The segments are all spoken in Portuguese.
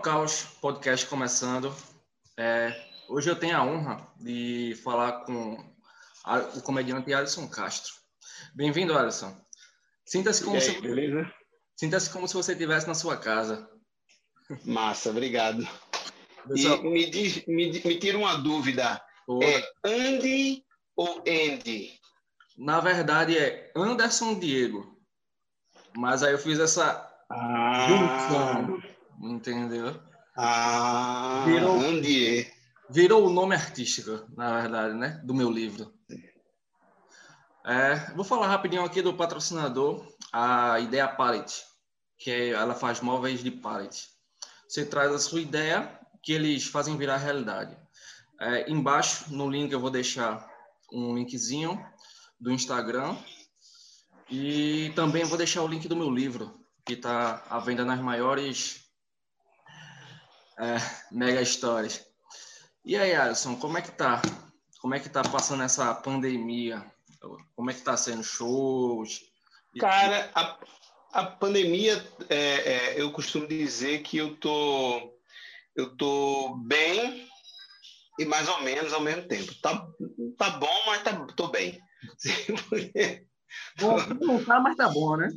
Caos Podcast começando. É, hoje eu tenho a honra de falar com a, o comediante Alisson Castro. Bem-vindo, Alisson. Sinta-se como, se, sinta como se você estivesse na sua casa. Massa, obrigado. Pessoal, me, diz, me, me tira uma dúvida. É Andy ou Andy? Na verdade é Anderson Diego. Mas aí eu fiz essa ah. junção entendeu? Ah, virou, Andier. Virou o nome artístico, na verdade, né? Do meu livro. É, vou falar rapidinho aqui do patrocinador, a Ideia Pallet, que é, ela faz móveis de pallet. Você traz a sua ideia, que eles fazem virar realidade. É, embaixo, no link, eu vou deixar um linkzinho do Instagram e também vou deixar o link do meu livro, que está à venda nas maiores é, mega histórias. E aí, Alisson, como é que tá? Como é que tá passando essa pandemia? Como é que tá sendo shows? Cara, a, a pandemia, é, é, eu costumo dizer que eu tô, eu tô bem e mais ou menos ao mesmo tempo. Tá, tá bom, mas tá, tô bem. bom, não tá, mas tá bom, né?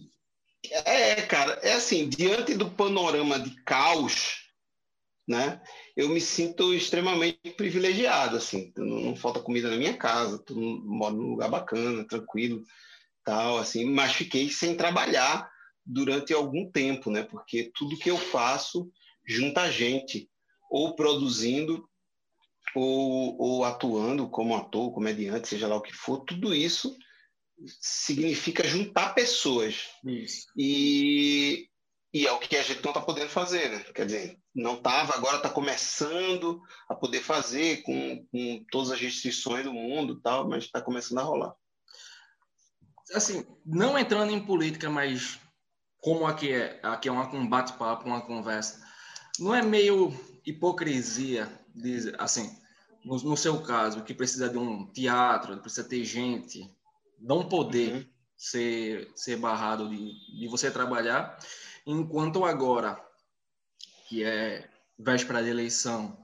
É, cara, é assim, diante do panorama de caos né? Eu me sinto extremamente privilegiado, assim, não, não falta comida na minha casa, moro num lugar bacana, tranquilo, tal, assim, mas fiquei sem trabalhar durante algum tempo, né? Porque tudo que eu faço junta gente, ou produzindo, ou, ou atuando como ator, comediante, seja lá o que for, tudo isso significa juntar pessoas. Isso. E, e é o que a gente não está podendo fazer, né? Quer dizer, não estava, agora está começando a poder fazer com, com, todas as restrições do mundo tal, mas está começando a rolar. Assim, não entrando em política, mas como aqui é, aqui é um bate-papo, uma conversa, não é meio hipocrisia, de, assim, no, no, seu caso, que precisa de um teatro, precisa ter gente, não poder uhum. ser, ser barrado de, de você trabalhar, enquanto agora que é véspera de eleição,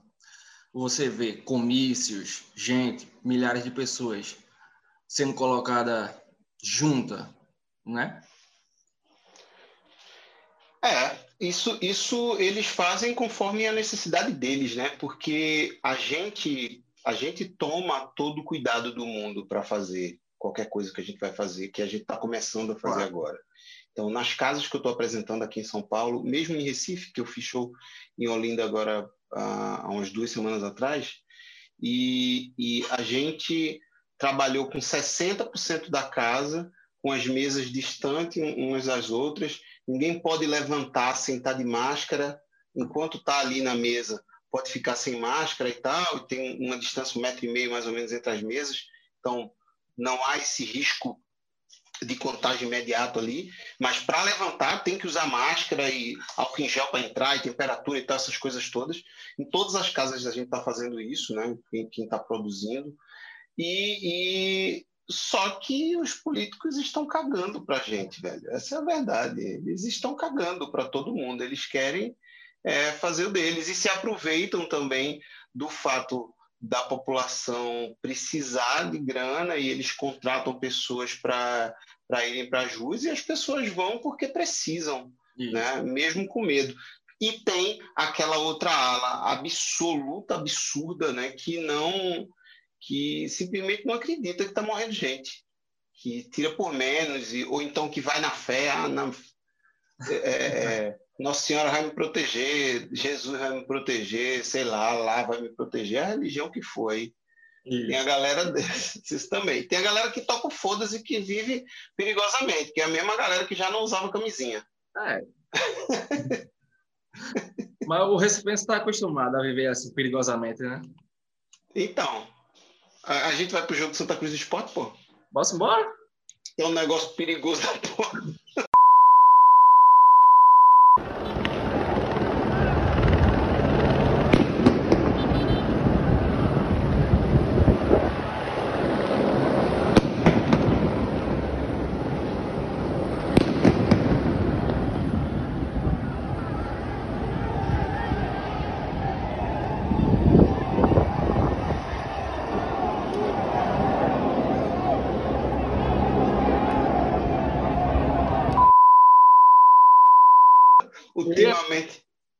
você vê comícios, gente, milhares de pessoas sendo colocada junta, né? É, isso, isso eles fazem conforme a necessidade deles, né? Porque a gente, a gente toma todo o cuidado do mundo para fazer qualquer coisa que a gente vai fazer, que a gente está começando a fazer claro. agora. Então, nas casas que eu estou apresentando aqui em São Paulo, mesmo em Recife, que eu fiz show em Olinda agora há, umas duas semanas atrás, e, e a gente trabalhou com 60% da casa, com as mesas distantes umas das outras, ninguém pode levantar, sentar de máscara, enquanto está ali na mesa, pode ficar sem máscara e tal, e tem uma distância, um metro e meio mais ou menos entre as mesas, então não há esse risco de contágio imediato ali, mas para levantar tem que usar máscara e álcool em gel para entrar e temperatura e tal, essas coisas todas. Em todas as casas a gente está fazendo isso, né? Quem está produzindo. E, e, só que os políticos estão cagando para a gente, velho. Essa é a verdade. Eles estão cagando para todo mundo. Eles querem é, fazer o deles e se aproveitam também do fato da população precisar de grana e eles contratam pessoas para irem para as ruas e as pessoas vão porque precisam, né? mesmo com medo. E tem aquela outra ala absoluta, absurda, né? que não que simplesmente não acredita que está morrendo gente, que tira por menos, e, ou então que vai na fé, ah, não, é, é nossa Senhora vai me proteger, Jesus vai me proteger, sei lá, lá vai me proteger, a religião que foi. Isso. Tem a galera desses também. Tem a galera que toca o foda-se que vive perigosamente, que é a mesma galera que já não usava camisinha. É. Mas o recipiente está acostumado a viver assim perigosamente, né? Então, a, a gente vai pro jogo de Santa Cruz do Esporte, pô. Posso embora? É um negócio perigoso da porra.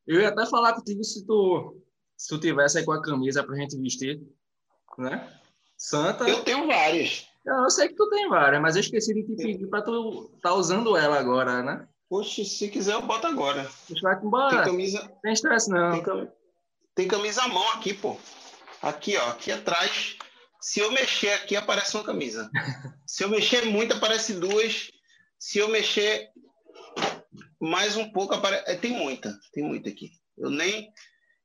Eu ia até falar contigo se tu, se tu tivesse aí com a camisa pra gente vestir, né? Santa. Eu tenho várias. Eu sei que tu tem várias, mas eu esqueci de te pedir pra tu tá usando ela agora, né? Poxa, se quiser eu boto agora. Vai embora. Tem camisa. Tem estresse, não. Tem, cam... tem camisa à mão aqui, pô. Aqui, ó. Aqui atrás. Se eu mexer aqui, aparece uma camisa. Se eu mexer muito, aparece duas. Se eu mexer mais um pouco, aparece. É, tem muita. Tem muita aqui. Eu nem.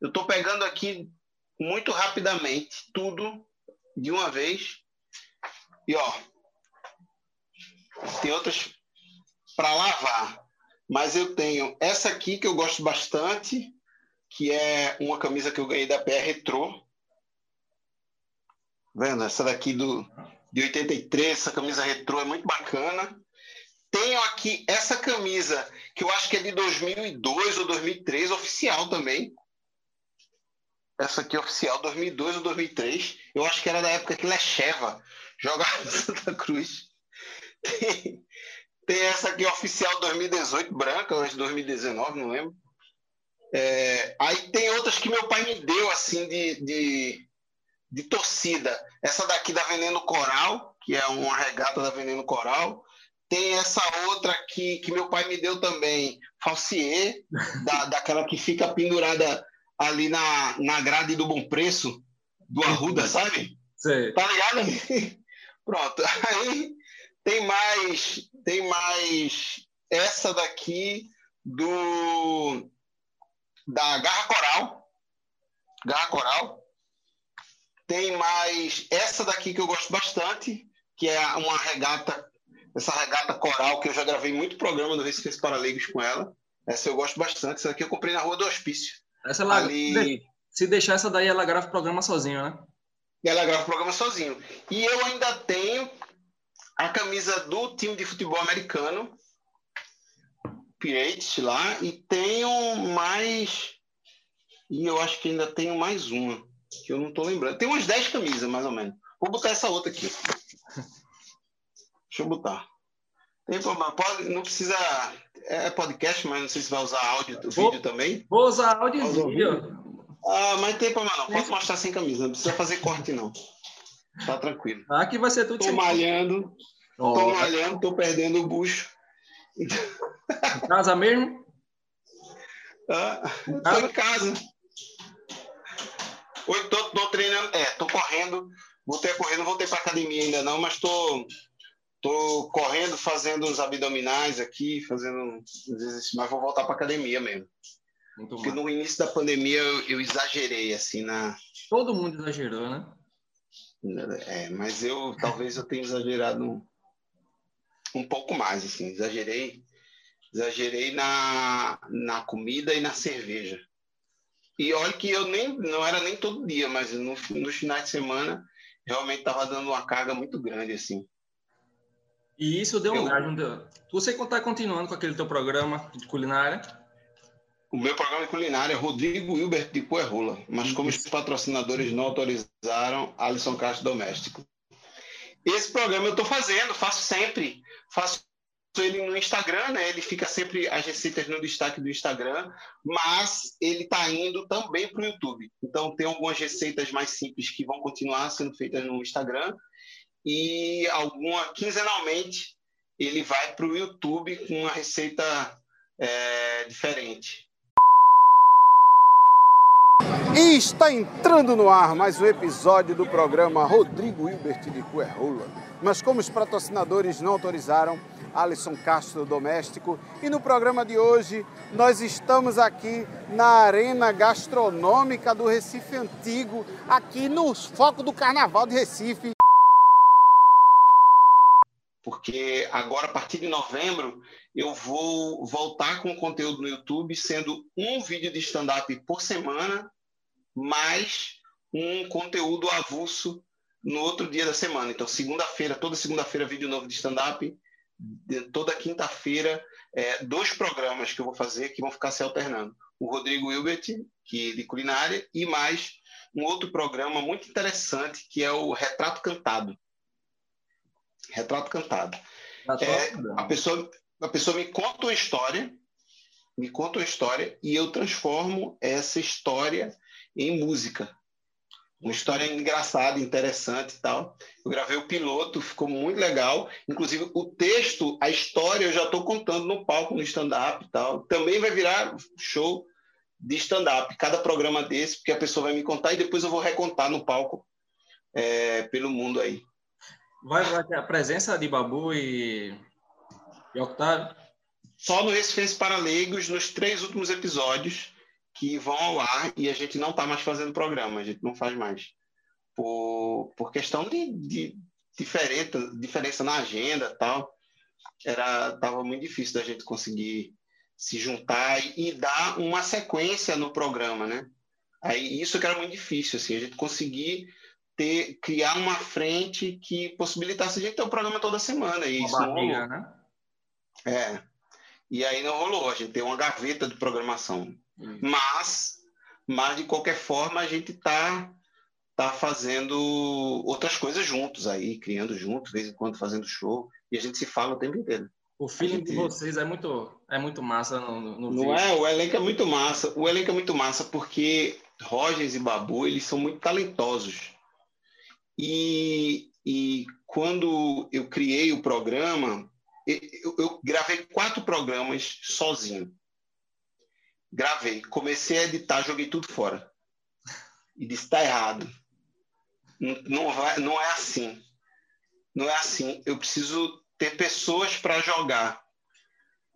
Eu tô pegando aqui muito rapidamente tudo de uma vez. E ó, tem outras para lavar. Mas eu tenho essa aqui que eu gosto bastante, que é uma camisa que eu ganhei da PR Retro. Vendo? Essa daqui do, de 83, essa camisa retrô é muito bacana. Tenho aqui essa camisa, que eu acho que é de 2002 ou 2003, oficial também. Essa aqui é oficial, 2002 ou 2003. Eu acho que era da época que Lecheva jogava no Santa Cruz. Tem, tem, essa aqui oficial 2018, branca, ou 2019, não lembro. É, aí tem outras que meu pai me deu, assim, de, de, de torcida. Essa daqui da Veneno Coral, que é uma regata da Veneno Coral. Tem essa outra aqui que meu pai me deu também, Falsier, da, daquela que fica pendurada ali na, na grade do Bom Preço, do Arruda, sabe? Sei. Tá ligado? Pronto. Aí tem mais, tem mais essa daqui do da Garra Coral. Garra Coral. Tem mais essa daqui que eu gosto bastante, que é uma regata, essa regata coral que eu já gravei muito programa no Recife Paraleigos com ela. Essa eu gosto bastante. Essa daqui eu comprei na Rua do Hospício. Essa ela, ali... Se deixar essa daí, ela grava o programa sozinho, né? Ela grava o programa sozinho. E eu ainda tenho a camisa do time de futebol americano, Pirates lá, e tenho mais. E eu acho que ainda tenho mais uma, que eu não estou lembrando. Tem umas 10 camisas, mais ou menos. Vou botar essa outra aqui. Deixa eu botar. Tem problema. Pode, não precisa. É podcast, mas não sei se vai usar áudio, vou, vídeo também. Vou usar áudio e vídeo. Ah, mas tem problema não. Posso mostrar sem camisa. Não precisa fazer corte, não. Tá tranquilo. Aqui vai ser tudo Tô malhando. Oh. Tô malhando, tô perdendo o bucho. Em casa mesmo? Ah, tô em casa. Hoje tô, tô treinando. É, tô correndo. Voltei a correr, não voltei pra academia ainda não, mas tô Tô correndo, fazendo os abdominais aqui, fazendo mas vou voltar para academia mesmo. Muito Porque mal. no início da pandemia eu, eu, exagerei, assim, na... Todo mundo exagerou, né? É, mas eu, talvez eu tenha exagerado um, um pouco mais, assim, exagerei, exagerei na, na comida e na cerveja. E olha que eu nem, não era nem todo dia, mas no, nos finais de semana realmente estava dando uma carga muito grande, assim. E isso deu um eu... gás. Você está continuando com aquele teu programa de culinária? O meu programa de culinária é Rodrigo Wilbert de Coerrola, mas como os patrocinadores não autorizaram, Alisson Castro Doméstico. Esse programa eu estou fazendo, faço sempre. Faço ele no Instagram, né? Ele fica sempre as receitas no destaque do Instagram, mas ele está indo também para o YouTube. Então tem algumas receitas mais simples que vão continuar sendo feitas no Instagram e alguma quinzenalmente ele vai para o YouTube com uma receita é, diferente. E está entrando no ar mais um episódio do programa Rodrigo Hilbert de Cuerrola. Mas como os patrocinadores não autorizaram, Alisson Castro Doméstico. E no programa de hoje nós estamos aqui na Arena Gastronômica do Recife Antigo, aqui no foco do Carnaval de Recife porque agora, a partir de novembro, eu vou voltar com conteúdo no YouTube, sendo um vídeo de stand-up por semana, mais um conteúdo avulso no outro dia da semana. Então, segunda-feira, toda segunda-feira, vídeo novo de stand-up. Toda quinta-feira, é, dois programas que eu vou fazer que vão ficar se alternando. O Rodrigo Hilbert, que de culinária, e mais um outro programa muito interessante, que é o Retrato Cantado Retrato cantado. É, a, pessoa, a pessoa me conta uma história me conta uma história e eu transformo essa história em música. Uma história engraçada, interessante e tal. Eu gravei o piloto, ficou muito legal. Inclusive, o texto, a história, eu já estou contando no palco, no stand-up e tal. Também vai virar show de stand-up. Cada programa desse, porque a pessoa vai me contar e depois eu vou recontar no palco é, pelo mundo aí. Vai, vai ter a presença de Babu e, e Octávio? Só no Recife para Leigos, nos três últimos episódios que vão ao ar e a gente não está mais fazendo programa, a gente não faz mais. Por, por questão de, de diferença, diferença na agenda tal, era tava muito difícil da gente conseguir se juntar e, e dar uma sequência no programa, né? Aí isso que era muito difícil, assim, a gente conseguir ter criar uma frente que possibilitasse a gente ter o programa toda semana e uma isso barriga, né? É. E aí não rolou, a gente tem uma gaveta de programação. Hum. Mas, mas de qualquer forma, a gente está tá fazendo outras coisas juntos aí, criando juntos, de vez em quando fazendo show, e a gente se fala o tempo inteiro. O feeling gente... de vocês é muito, é muito massa no, no Não é? O elenco é muito massa. O elenco é muito massa porque Rogers e Babu, eles são muito talentosos. E, e quando eu criei o programa, eu, eu gravei quatro programas sozinho. Gravei, comecei a editar, joguei tudo fora. E disse: está errado. Não, não, vai, não é assim. Não é assim. Eu preciso ter pessoas para jogar.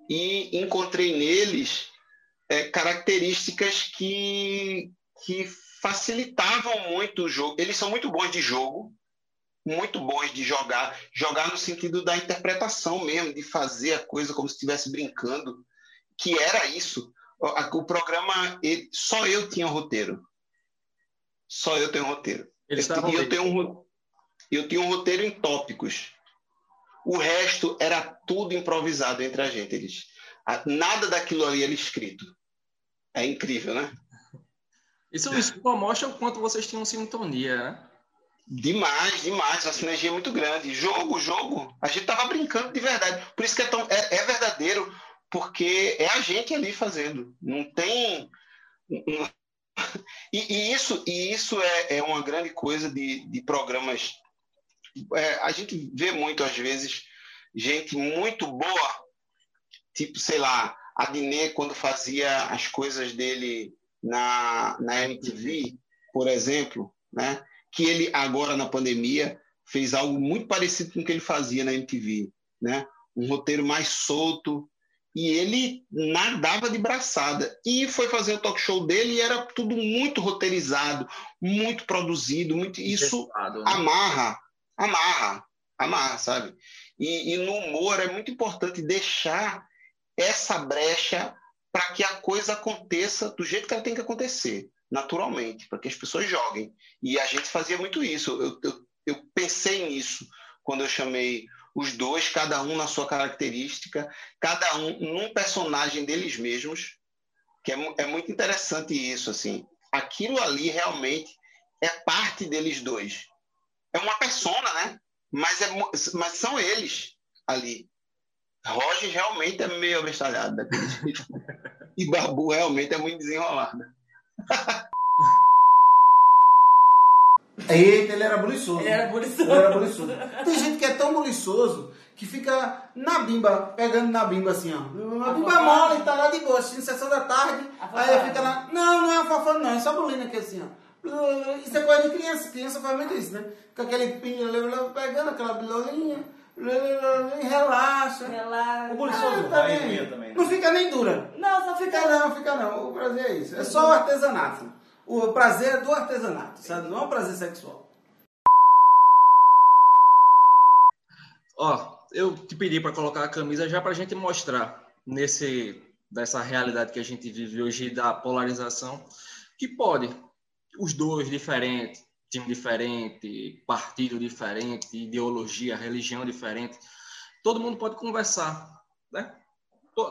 E encontrei neles é, características que, que facilitavam muito o jogo. Eles são muito bons de jogo, muito bons de jogar, jogar no sentido da interpretação mesmo, de fazer a coisa como se estivesse brincando, que era isso. O, programa, ele, só eu tinha um roteiro. Só eu tenho um roteiro. Eles eu, eu, tenho um, eu tinha um roteiro em tópicos. O resto era tudo improvisado entre a gente. Eles, nada daquilo ali era escrito. É incrível, né? Isso, isso mostra o quanto vocês tinham sintonia, né? Demais, demais. A sinergia é muito grande. Jogo, jogo. A gente tava brincando de verdade. Por isso que é, tão, é, é verdadeiro, porque é a gente ali fazendo. Não tem. E, e isso, e isso é, é, uma grande coisa de, de programas. É, a gente vê muito, às vezes, gente muito boa, tipo, sei lá, Adnet, quando fazia as coisas dele na, na MTV, por exemplo, né? que ele agora na pandemia fez algo muito parecido com o que ele fazia na MTV, né? Um roteiro mais solto e ele nadava de braçada e foi fazer o talk show dele e era tudo muito roteirizado, muito produzido, muito isso né? amarra, amarra, amarra, sabe? E, e no humor é muito importante deixar essa brecha para que a coisa aconteça do jeito que ela tem que acontecer naturalmente, para que as pessoas joguem. E a gente fazia muito isso. Eu, eu, eu, pensei nisso quando eu chamei os dois, cada um na sua característica, cada um num personagem deles mesmos, que é, é muito interessante isso. assim. Aquilo ali realmente é parte deles dois. É uma persona, né? Mas, é, mas são eles ali. Roger realmente é meio abestalhado daquele jeito. e Babu realmente é muito desenrolado. Eita, ele era buliçoso. Ele era buliçoso. Ele era buliçoso. Tem gente que é tão buliçoso que fica na bimba, pegando na bimba assim, ó. A bimba mole e tá lá de boa, assistindo sessão da tarde. Aí fica lá. Não, não é afofando, não, é só bulina aqui assim, ó. Isso é coisa de criança. Criança faz muito isso, né? Com aquele pinho pegando aquela bilolinha. Relaxa. Relaxa. O buliçoso ah, também. também. Não fica nem dura. Não, só fica. Não, fica não. O prazer é isso. É só o artesanato. O prazer é do artesanato, sabe? Não é um prazer sexual. Ó, eu te pedi para colocar a camisa já para a gente mostrar nesse dessa realidade que a gente vive hoje da polarização que pode os dois diferentes, time diferente, partido diferente, ideologia, religião diferente, todo mundo pode conversar, né?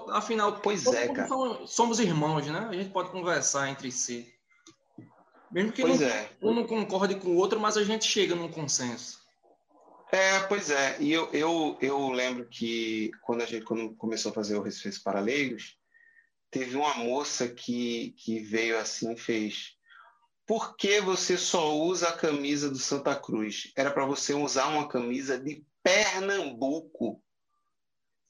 Afinal, pois é, cara. somos irmãos, né? A gente pode conversar entre si. Mesmo que pois não, é. um não concorde com o outro, mas a gente chega num consenso. É, pois é. E eu, eu, eu lembro que quando a gente quando começou a fazer o Recife para Leigos, teve uma moça que, que veio assim e fez. Por que você só usa a camisa do Santa Cruz? Era para você usar uma camisa de Pernambuco.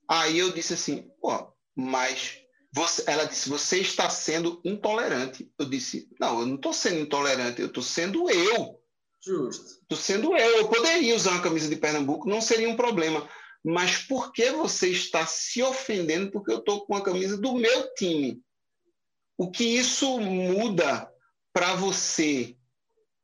Aí eu disse assim, pô, mas você, ela disse, você está sendo intolerante. Eu disse, não, eu não estou sendo intolerante, eu estou sendo eu. Justo. Estou sendo eu. Eu poderia usar uma camisa de Pernambuco, não seria um problema. Mas por que você está se ofendendo porque eu estou com a camisa do meu time? O que isso muda para você?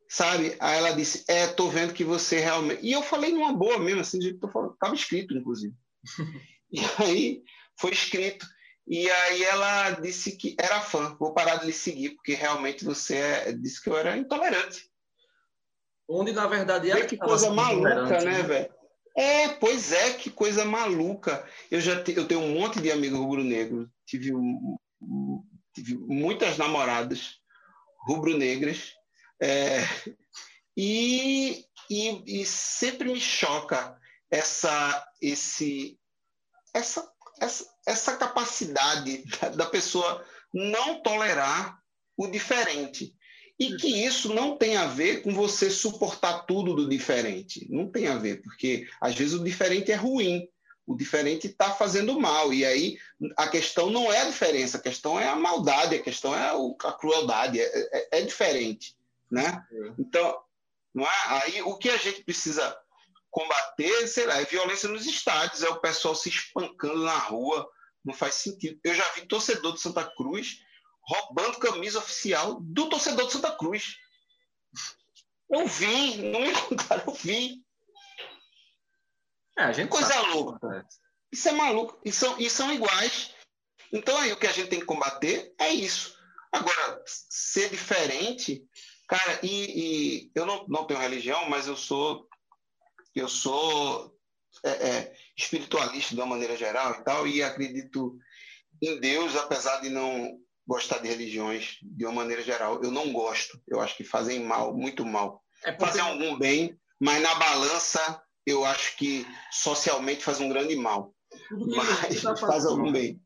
Sabe? Aí ela disse: É, tô vendo que você realmente. E eu falei numa boa mesmo, assim, de jeito que Tava escrito, inclusive. e aí foi escrito. E aí ela disse que era fã. Vou parar de lhe seguir, porque realmente você é... disse que eu era intolerante. Onde, na verdade, ela que coisa maluca, né, né? velho? É, pois é, que coisa maluca. Eu já te, eu tenho um monte de amigos rubro-negros, tive, tive muitas namoradas rubro-negras, é, e, e, e, sempre me choca essa, esse, essa, essa, essa capacidade da, da pessoa não tolerar o diferente. E que isso não tem a ver com você suportar tudo do diferente. Não tem a ver, porque às vezes o diferente é ruim, o diferente está fazendo mal. E aí a questão não é a diferença, a questão é a maldade, a questão é a crueldade, é, é, é diferente. Né? É. Então, não é? aí o que a gente precisa combater, sei lá, é violência nos estádios, é o pessoal se espancando na rua, não faz sentido. Eu já vi torcedor de Santa Cruz roubando camisa oficial do torcedor de Santa Cruz. Eu vi, não me contaram, eu vi. É, a gente Coisa louca. Isso é maluco. E são, e são iguais. Então aí o que a gente tem que combater é isso. Agora, ser diferente, cara, e, e eu não, não tenho religião, mas eu sou eu sou é, é, espiritualista de uma maneira geral e tal, e acredito em Deus, apesar de não gostar de religiões de uma maneira geral. Eu não gosto. Eu acho que fazem mal, muito mal. É porque... Fazem algum bem, mas na balança eu acho que socialmente faz um grande mal. Mas tá faz algum bem.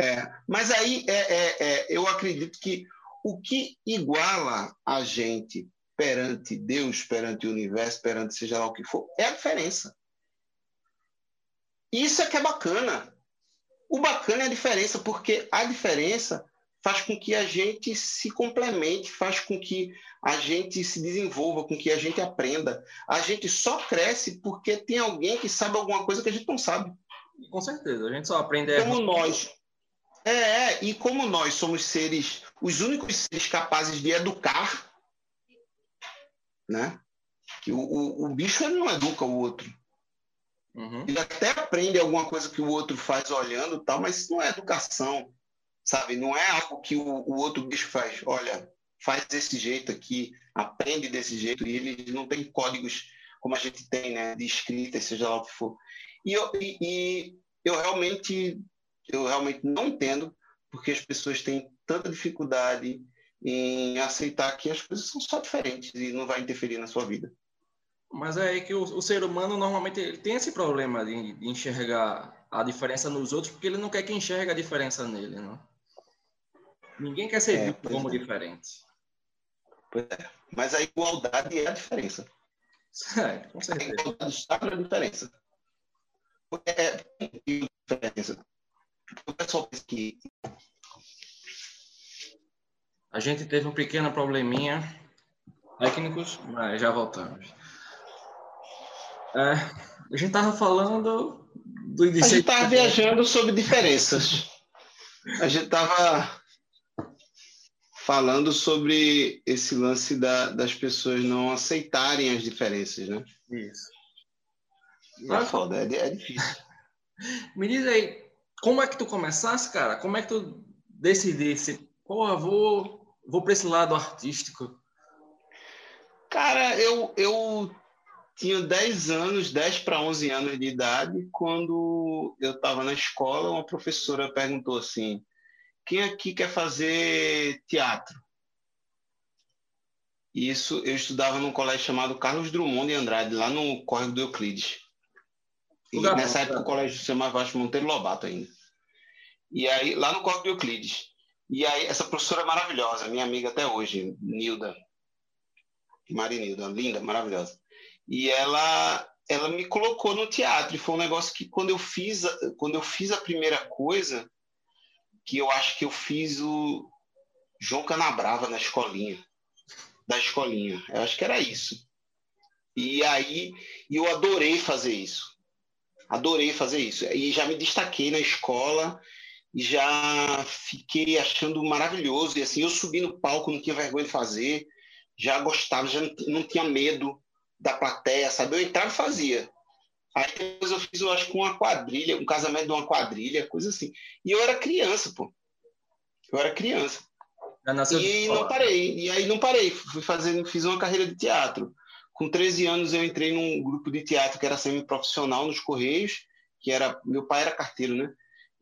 É, mas aí é, é, é, eu acredito que o que iguala a gente perante Deus, perante o universo, perante seja lá o que for, é a diferença. Isso é que é bacana. O bacana é a diferença, porque a diferença faz com que a gente se complemente, faz com que a gente se desenvolva, com que a gente aprenda. A gente só cresce porque tem alguém que sabe alguma coisa que a gente não sabe. Com certeza, a gente só aprende. Como nós. É, é, e como nós somos seres, os únicos seres capazes de educar, né? O, o, o bicho ele não educa o outro. Uhum. Ele até aprende alguma coisa que o outro faz olhando tal, mas isso não é educação, sabe? Não é algo que o, o outro bicho faz. Olha, faz desse jeito aqui, aprende desse jeito, e ele não tem códigos como a gente tem, né? De escrita, seja lá o que for. E eu, e, e eu realmente eu realmente não entendo porque as pessoas têm tanta dificuldade em aceitar que as coisas são só diferentes e não vai interferir na sua vida. Mas é que o, o ser humano normalmente ele tem esse problema de, de, enxergar a diferença nos outros, porque ele não quer que enxergue a diferença nele, não? Ninguém quer ser é, visto como é. diferente. Pois é. Mas a igualdade é a diferença. É, com certeza. A igualdade está na diferença. É, é diferença. O pessoal pensa que. A gente teve um pequeno probleminha técnicos, mas já voltamos. É, a gente estava falando do A gente estava viajando sobre diferenças. A gente estava falando sobre esse lance da, das pessoas não aceitarem as diferenças, né? Isso. É foda, é, é difícil. Me diz aí, como é que tu começasse, cara? Como é que tu decidisse? Porra, vou, vou para esse lado artístico. Cara, eu, eu tinha 10 anos, 10 para 11 anos de idade, quando eu estava na escola, uma professora perguntou assim: quem aqui quer fazer teatro? Isso, eu estudava num colégio chamado Carlos Drummond de Andrade, lá no Córrego do Euclides. E nessa época o colégio se chamava Vasco Monteiro Lobato ainda. E aí, lá no Corpo de Euclides. E aí, essa professora é maravilhosa, minha amiga até hoje, Nilda. Marinilda, linda, maravilhosa. E ela ela me colocou no teatro. E foi um negócio que quando eu fiz, quando eu fiz a primeira coisa, que eu acho que eu fiz o João Canabrava na escolinha, da escolinha. Eu acho que era isso. E aí eu adorei fazer isso. Adorei fazer isso. E já me destaquei na escola e já fiquei achando maravilhoso. E assim, eu subi no palco, não tinha vergonha de fazer, já gostava, já não tinha medo da plateia, sabe? Eu entrava e fazia. Aí depois eu fiz, eu acho que uma quadrilha, um casamento de uma quadrilha, coisa assim. E eu era criança, pô. Eu era criança. E não parei. E aí não parei. Fui fazendo, fiz uma carreira de teatro. Com 13 anos eu entrei num grupo de teatro que era semi-profissional nos Correios, que era meu pai era carteiro, né?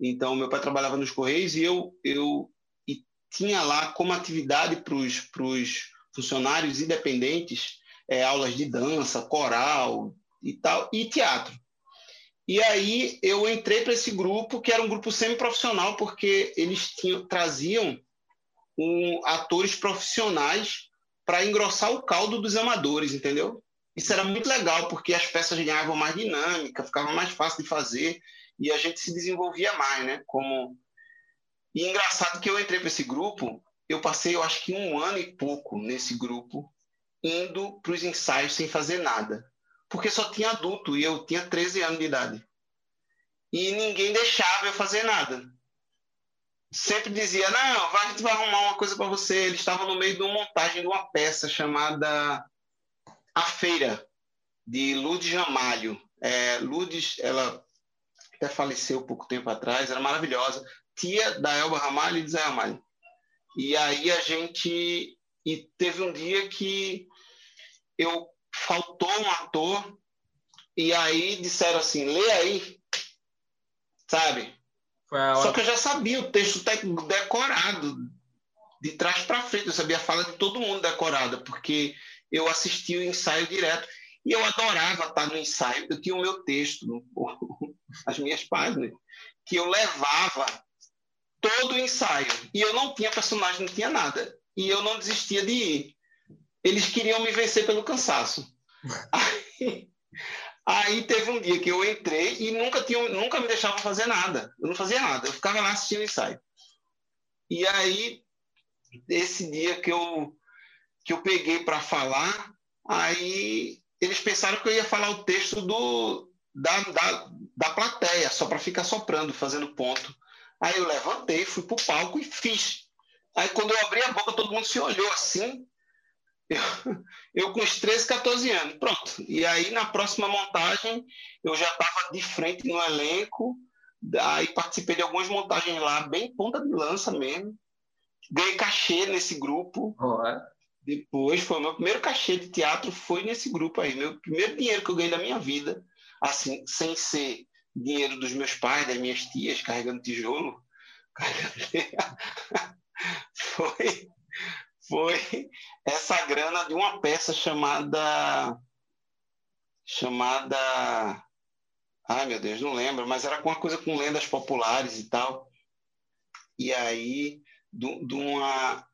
Então meu pai trabalhava nos Correios e eu eu e tinha lá como atividade para os funcionários independentes é, aulas de dança, coral e tal, e teatro. E aí eu entrei para esse grupo, que era um grupo semi-profissional, porque eles tinham, traziam um, atores profissionais para engrossar o caldo dos amadores, entendeu? Isso era muito legal, porque as peças ganhavam mais dinâmica, ficava mais fácil de fazer e a gente se desenvolvia mais, né? Como e engraçado que eu entrei para esse grupo, eu passei, eu acho que um ano e pouco nesse grupo, indo para os ensaios sem fazer nada. Porque só tinha adulto e eu tinha 13 anos de idade. E ninguém deixava eu fazer nada. Sempre dizia: Não, a gente vai arrumar uma coisa para você. Eles estavam no meio de uma montagem de uma peça chamada A Feira, de Lourdes Ramalho. É, Lourdes, ela até faleceu pouco tempo atrás, era maravilhosa. Tia da Elba Ramalho e de Zé Ramalho. E aí a gente. E teve um dia que eu faltou um ator e aí disseram assim, lê aí, sabe? Só que eu já sabia o texto decorado, de trás para frente, eu sabia a fala de todo mundo decorada, porque eu assisti o ensaio direto e eu adorava estar no ensaio. Eu tinha o meu texto, as minhas páginas, que eu levava todo o ensaio e eu não tinha personagem, não tinha nada e eu não desistia de ir eles queriam me vencer pelo cansaço. Aí, aí, teve um dia que eu entrei e nunca, tinha, nunca me deixavam fazer nada. Eu não fazia nada, eu ficava lá assistindo o ensaio. E aí, esse dia que eu, que eu peguei para falar, aí eles pensaram que eu ia falar o texto do, da, da, da plateia, só para ficar soprando, fazendo ponto. Aí eu levantei, fui para o palco e fiz. Aí quando eu abri a boca, todo mundo se olhou assim, eu, eu com os 13, 14 anos, pronto. E aí, na próxima montagem, eu já estava de frente no elenco, aí participei de algumas montagens lá, bem ponta de lança mesmo. Ganhei cachê nesse grupo. Oh, é? Depois, foi o meu primeiro cachê de teatro, foi nesse grupo aí. Meu primeiro dinheiro que eu ganhei da minha vida, assim, sem ser dinheiro dos meus pais, das minhas tias, carregando tijolo. foi foi essa grana de uma peça chamada chamada ai meu Deus não lembro mas era alguma coisa com lendas populares e tal. E aí de, uma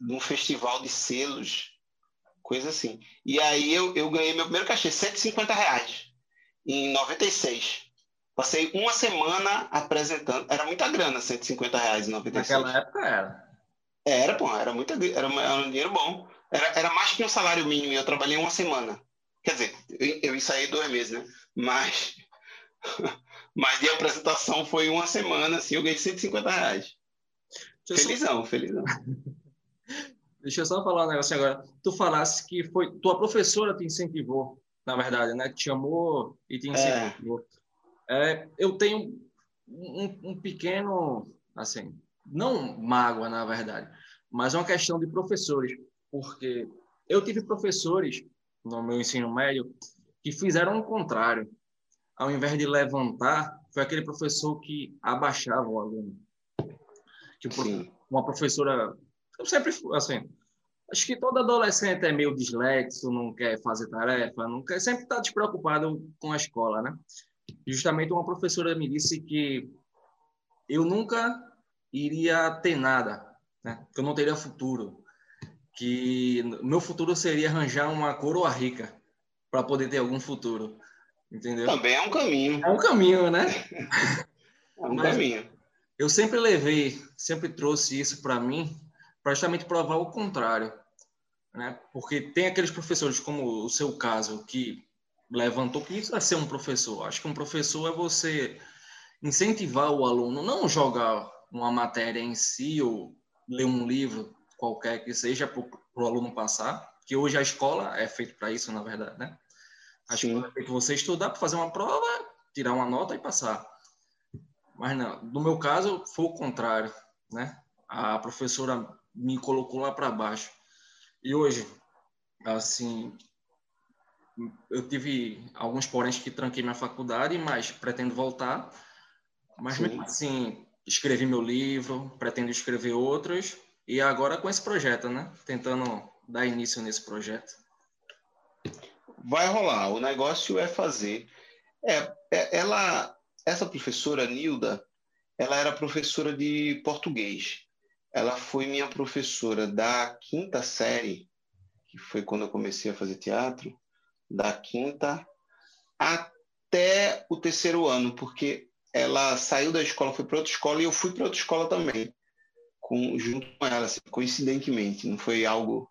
de um festival de selos coisa assim. E aí eu, eu ganhei meu primeiro cachê 150 reais em 96 passei uma semana apresentando era muita grana 150 reais em 96 naquela época era era, pô, era, muita, era, era um dinheiro bom. Era, era mais que um salário mínimo e eu trabalhei uma semana. Quer dizer, eu, eu ensaiei dois meses, né? Mas, mas de apresentação foi uma semana, assim, eu ganhei 150 reais. felizão, só... felizão. Deixa eu só falar um negócio agora. Tu falasse que foi tua professora te incentivou, na verdade, né? Te chamou e te incentivou. É. É, eu tenho um, um pequeno, assim, não mágoa, na verdade, mas é uma questão de professores, porque eu tive professores no meu ensino médio que fizeram o contrário. Ao invés de levantar, foi aquele professor que abaixava o aluno. Tipo, uma professora, eu sempre assim, acho que todo adolescente é meio dislexo, não quer fazer tarefa, não quer, sempre está despreocupado com a escola, né? Justamente uma professora me disse que eu nunca iria ter nada, né? que eu não teria futuro, que meu futuro seria arranjar uma coroa rica para poder ter algum futuro, entendeu? Também é um caminho. É um caminho, né? é um Mas caminho. Eu sempre levei, sempre trouxe isso para mim, para justamente provar o contrário, né? Porque tem aqueles professores como o seu caso que levantou que isso é ser um professor. Acho que um professor é você incentivar o aluno, não jogar uma matéria em si ou ler um livro qualquer que seja para o aluno passar, que hoje a escola é feita para isso, na verdade, né? A Sim. escola é feita você estudar para fazer uma prova, tirar uma nota e passar. Mas não, no meu caso foi o contrário, né? A professora me colocou lá para baixo. E hoje, assim, eu tive alguns poréns que tranquei minha faculdade, mas pretendo voltar. Mas Sim. mesmo assim, escrevi meu livro, pretendo escrever outros e agora com esse projeto, né? Tentando dar início nesse projeto. Vai rolar. O negócio é fazer. É, é ela, essa professora Nilda, ela era professora de português. Ela foi minha professora da quinta série, que foi quando eu comecei a fazer teatro, da quinta até o terceiro ano, porque ela saiu da escola, foi para outra escola e eu fui para outra escola também, com, junto com ela, assim, coincidentemente. Não foi algo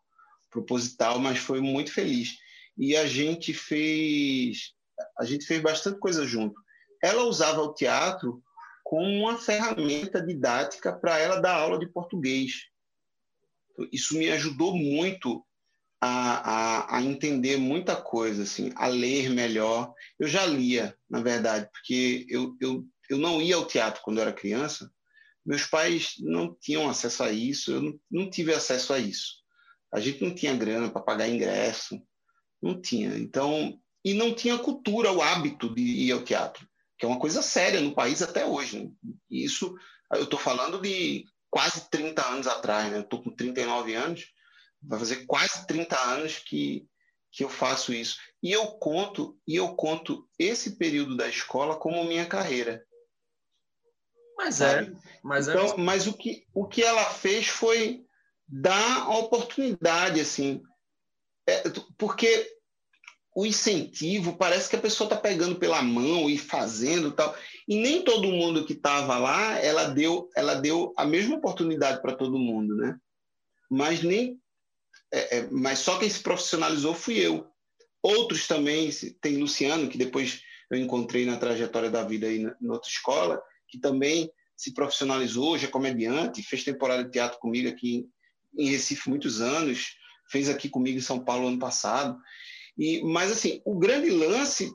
proposital, mas foi muito feliz. E a gente fez, a gente fez bastante coisa junto. Ela usava o teatro como uma ferramenta didática para ela dar aula de português. Isso me ajudou muito a, a, a, entender muita coisa, assim, a ler melhor. Eu já lia, na verdade, porque eu, eu, eu não ia ao teatro quando eu era criança. Meus pais não tinham acesso a isso, eu não, não tive acesso a isso. A gente não tinha grana para pagar ingresso, não tinha. Então, e não tinha cultura, o hábito de ir ao teatro, que é uma coisa séria no país até hoje. Né? Isso, eu estou falando de quase 30 anos atrás, né? Estou com 39 anos vai fazer quase 30 anos que, que eu faço isso. E eu conto, e eu conto esse período da escola como minha carreira. Mas é, mas é então, é. Mas o que, o que ela fez foi dar a oportunidade, assim, é, porque o incentivo parece que a pessoa está pegando pela mão e fazendo tal e nem todo mundo que estava lá ela deu ela deu a mesma oportunidade para todo mundo né mas nem é, é, mas só quem se profissionalizou fui eu. Outros também, tem Luciano, que depois eu encontrei na trajetória da vida aí na, na outra escola, que também se profissionalizou, hoje é comediante, fez temporada de teatro comigo aqui em, Recife muitos anos, fez aqui comigo em São Paulo ano passado. E, mas, assim, o grande lance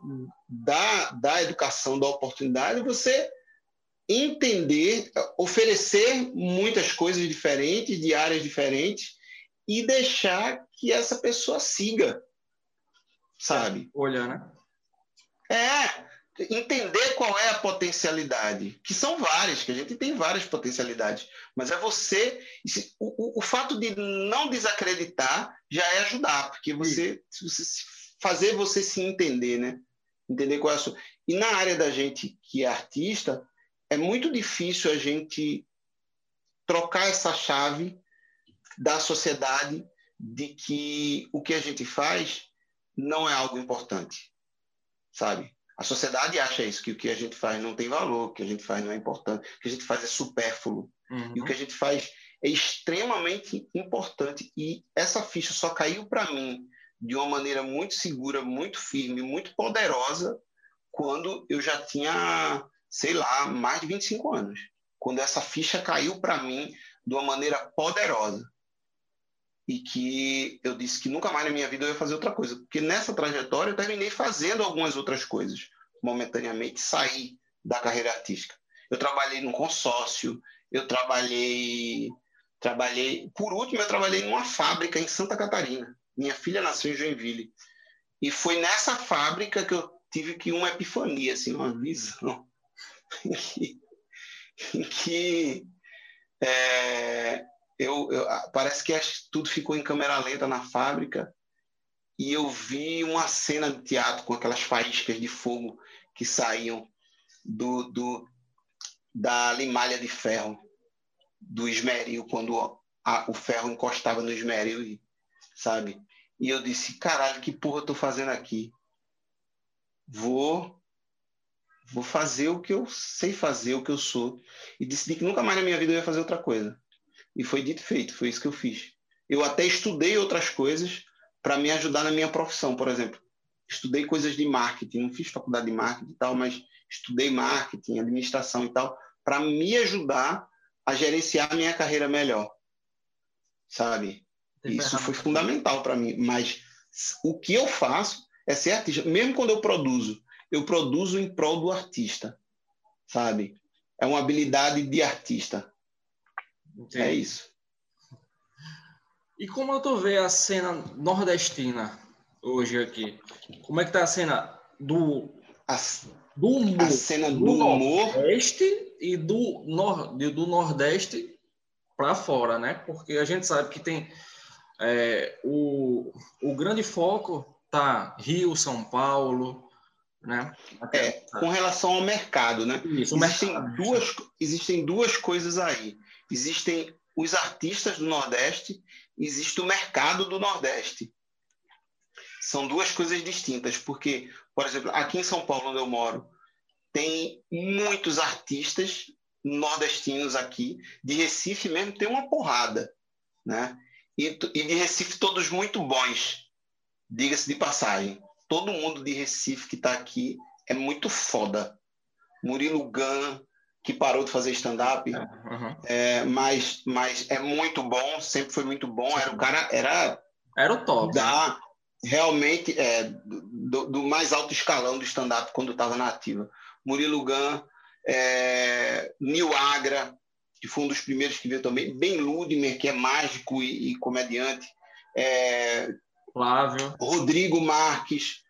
da, da educação, da oportunidade, é você entender, oferecer muitas coisas diferentes, de áreas diferentes, e deixar que essa pessoa siga, sabe? Olhar, né? É, entender qual é a potencialidade, que são várias, que a gente tem várias potencialidades, mas é você. O, o, o fato de não desacreditar já é ajudar, porque você, você fazer você se entender, né? Entender qual é a sua. E na área da gente que é artista, é muito difícil a gente trocar essa chave da sociedade de que o que a gente faz não é algo importante, sabe? A sociedade acha isso, que o que a gente faz não tem valor, o que a gente faz não é importante, o que a gente faz é supérfluo. Uhum. E o que a gente faz é extremamente importante. E essa ficha só caiu para mim de uma maneira muito segura, muito firme, muito poderosa, quando eu já tinha, sei lá, mais de 25 anos. Quando essa ficha caiu para mim de uma maneira poderosa e que eu disse que nunca mais na minha vida eu ia fazer outra coisa, porque nessa trajetória eu terminei fazendo algumas outras coisas, momentaneamente saí da carreira artística. Eu trabalhei num consórcio, eu trabalhei, trabalhei, por último eu trabalhei numa fábrica em Santa Catarina. Minha filha nasceu em Joinville. E foi nessa fábrica que eu tive que uma epifania, assim, uma visão em que, que é, eu, eu, ah, parece que tudo ficou em câmera lenta na fábrica e eu vi uma cena de teatro com aquelas faíscas de fogo que saíam do, do da limalha de ferro do esmeril, quando a, o ferro encostava no esmeril, sabe? E eu disse, caralho, que porra eu tô fazendo aqui? Vou vou fazer o que eu sei fazer, o que eu sou. E decidi que nunca mais na minha vida eu ia fazer outra coisa. E foi dito e feito, foi isso que eu fiz. Eu até estudei outras coisas para me ajudar na minha profissão, por exemplo. Estudei coisas de marketing, não fiz faculdade de marketing e tal, mas estudei marketing, administração e tal, para me ajudar a gerenciar a minha carreira melhor. Sabe? Isso foi fundamental para mim. Mas o que eu faço é ser artista. Mesmo quando eu produzo, eu produzo em prol do artista. Sabe? É uma habilidade de artista. Entendi. É isso. E como eu tô vendo a cena nordestina hoje aqui? Como é que tá a cena do a, do humor, a cena do, do humor nordeste e do nor, do nordeste para fora, né? Porque a gente sabe que tem é, o, o grande foco tá Rio, São Paulo, né? É, com relação ao mercado, né? Isso, existem, mercado. Duas, existem duas coisas aí. Existem os artistas do Nordeste, existe o mercado do Nordeste. São duas coisas distintas, porque, por exemplo, aqui em São Paulo, onde eu moro, tem muitos artistas nordestinos aqui, de Recife mesmo tem uma porrada, né? E, e de Recife todos muito bons, diga-se de passagem. Todo mundo de Recife que está aqui é muito foda. Murilo Gun, que parou de fazer stand-up, uhum. é, mas, mas é muito bom, sempre foi muito bom. Era o cara, era. Era o top. Da, realmente, é, do, do mais alto escalão do stand-up quando estava na ativa. Murilo Gun, é, Nil Agra, que foi um dos primeiros que veio também, Ben Ludmer, que é mágico e, e comediante, é, Flávio. Rodrigo Marques,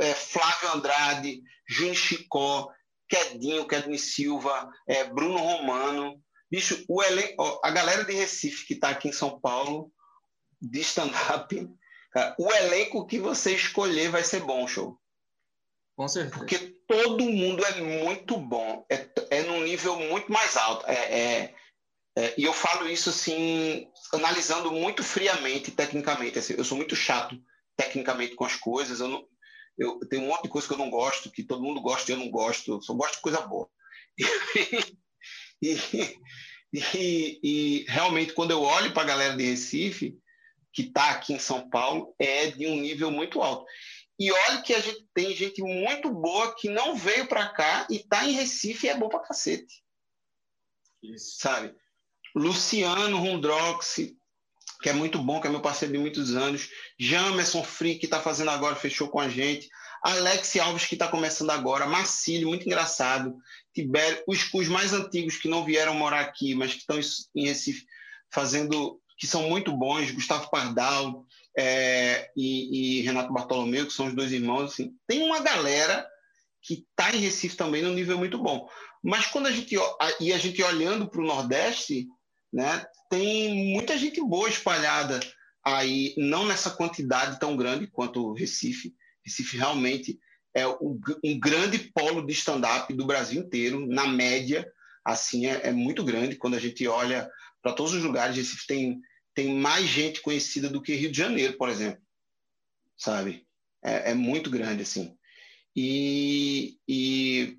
é, Flávio Andrade, Júnior Chicó, Quedinho, Kedney Silva, é, Bruno Romano. Bicho, o elen a galera de Recife que está aqui em São Paulo, de stand-up, o elenco que você escolher vai ser bom, show. Com certeza. Porque todo mundo é muito bom, é, é num nível muito mais alto. É, é, é, e eu falo isso assim, analisando muito friamente, tecnicamente. Assim, eu sou muito chato tecnicamente com as coisas. Eu, não, eu, tenho um monte de coisa que eu não gosto, que todo mundo gosta e eu não gosto. Eu só gosto de coisa boa. E, e, e, realmente, quando eu olho para a galera de Recife, que está aqui em São Paulo, é de um nível muito alto. E olha que a gente tem gente muito boa que não veio para cá e está em Recife e é bom para cacete. Isso. Sabe? Luciano Rundrox, que é muito bom, que é meu parceiro de muitos anos. Jamerson Free, que está fazendo agora, fechou com a gente. Alex Alves, que está começando agora. Marcílio, muito engraçado. Tibério, os, os mais antigos que não vieram morar aqui, mas que estão em Recife fazendo, que são muito bons. Gustavo Pardal, é, e, e, Renato Bartolomeu, que são os dois irmãos, assim, tem uma galera que está em Recife também num nível muito bom. Mas quando a gente e a gente olhando para o Nordeste, né, tem muita gente boa espalhada aí, não nessa quantidade tão grande quanto o Recife. Recife realmente é um grande polo de stand-up do Brasil inteiro, na média, assim é, é muito grande quando a gente olha para todos os lugares. Recife tem tem mais gente conhecida do que Rio de Janeiro, por exemplo. Sabe? É, é muito grande, assim. E, e,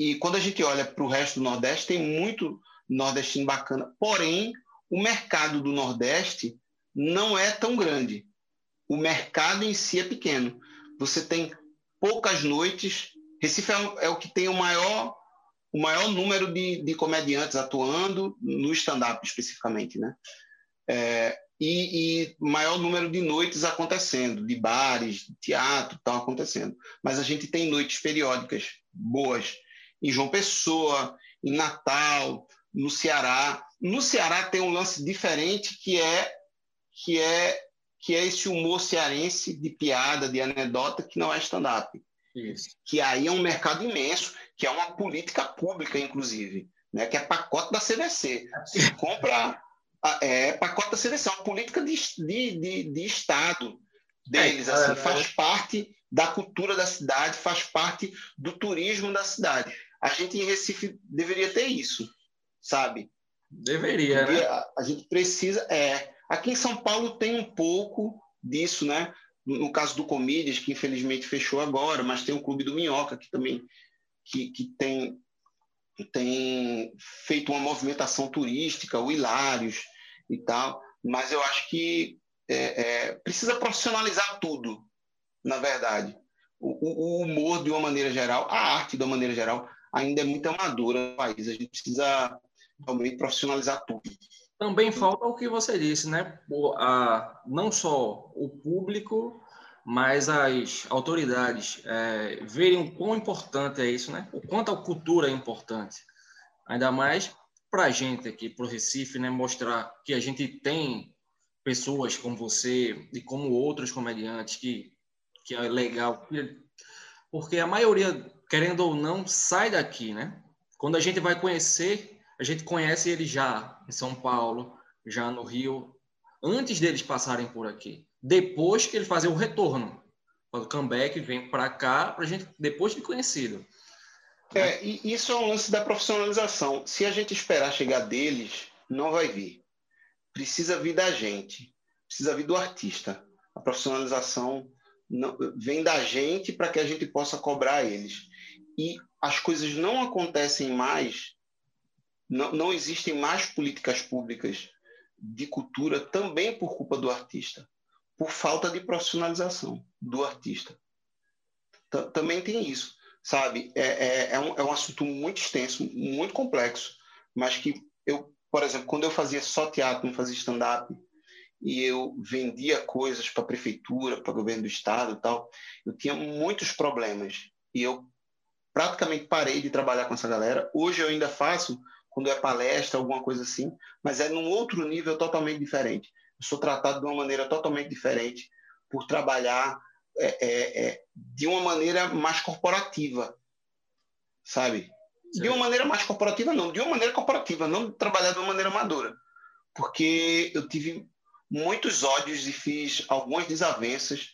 e quando a gente olha para o resto do Nordeste, tem muito nordestino bacana. Porém, o mercado do Nordeste não é tão grande. O mercado em si é pequeno. Você tem poucas noites. Recife é, é o que tem o maior, o maior número de, de comediantes atuando no stand-up, especificamente. Né? É, e, e, maior número de noites acontecendo, de bares, de teatro, estão acontecendo. Mas a gente tem noites periódicas boas em João Pessoa, em Natal, no Ceará. No Ceará tem um lance diferente que é que é que é esse humor cearense de piada, de anedota que não é stand-up. Que aí é um mercado imenso, que é uma política pública, inclusive, né? que é pacote da CVC. Você compra é pacote da seleção, política de, de, de, de Estado. deles, é, assim, é, faz parte da cultura da cidade, faz parte do turismo da cidade. A gente em Recife deveria ter isso, sabe? Deveria, né? A, a gente precisa, é. Aqui em São Paulo tem um pouco disso, né? No, caso do Comídias, que infelizmente fechou agora, mas tem o Clube do Minhoca, que também que, que tem, tem feito uma movimentação turística, o Hilários e tal, mas eu acho que é, é, precisa profissionalizar tudo, na verdade. O, o, humor, de uma maneira geral, a arte, de uma maneira geral, ainda é muito amadora no país. A gente precisa realmente profissionalizar tudo. Também falta o que você disse, né? A, não só o público, mas as autoridades é, verem o quão importante é isso, né? O quanto a cultura é importante. Ainda mais para a gente aqui, para o Recife, né? Mostrar que a gente tem pessoas como você e como outros comediantes que, que é legal. Porque a maioria, querendo ou não, sai daqui, né? Quando a gente vai conhecer a gente conhece ele já em São Paulo, já no Rio, antes deles passarem por aqui. Depois que ele fazer o retorno, o comeback vem para cá, para a gente depois de conhecido. É, e isso é um lance da profissionalização. Se a gente esperar chegar deles, não vai vir. Precisa vir da gente, precisa vir do artista. A profissionalização não, vem da gente para que a gente possa cobrar eles. E as coisas não acontecem mais não, não existem mais políticas públicas de cultura também por culpa do artista, por falta de profissionalização do artista. T também tem isso, sabe? É, é, é, um, é um assunto muito extenso, muito complexo, mas que eu, por exemplo, quando eu fazia só teatro, não fazia stand-up, e eu vendia coisas para a prefeitura, para o governo do estado e tal, eu tinha muitos problemas. E eu praticamente parei de trabalhar com essa galera. Hoje eu ainda faço quando é palestra, alguma coisa assim, mas é num outro nível totalmente diferente. Eu sou tratado de uma maneira totalmente diferente por trabalhar é, é, é, de uma maneira mais corporativa, sabe? De uma maneira mais corporativa, não, de uma maneira corporativa, não trabalhar de uma maneira amadora. Porque eu tive muitos ódios e fiz algumas desavenças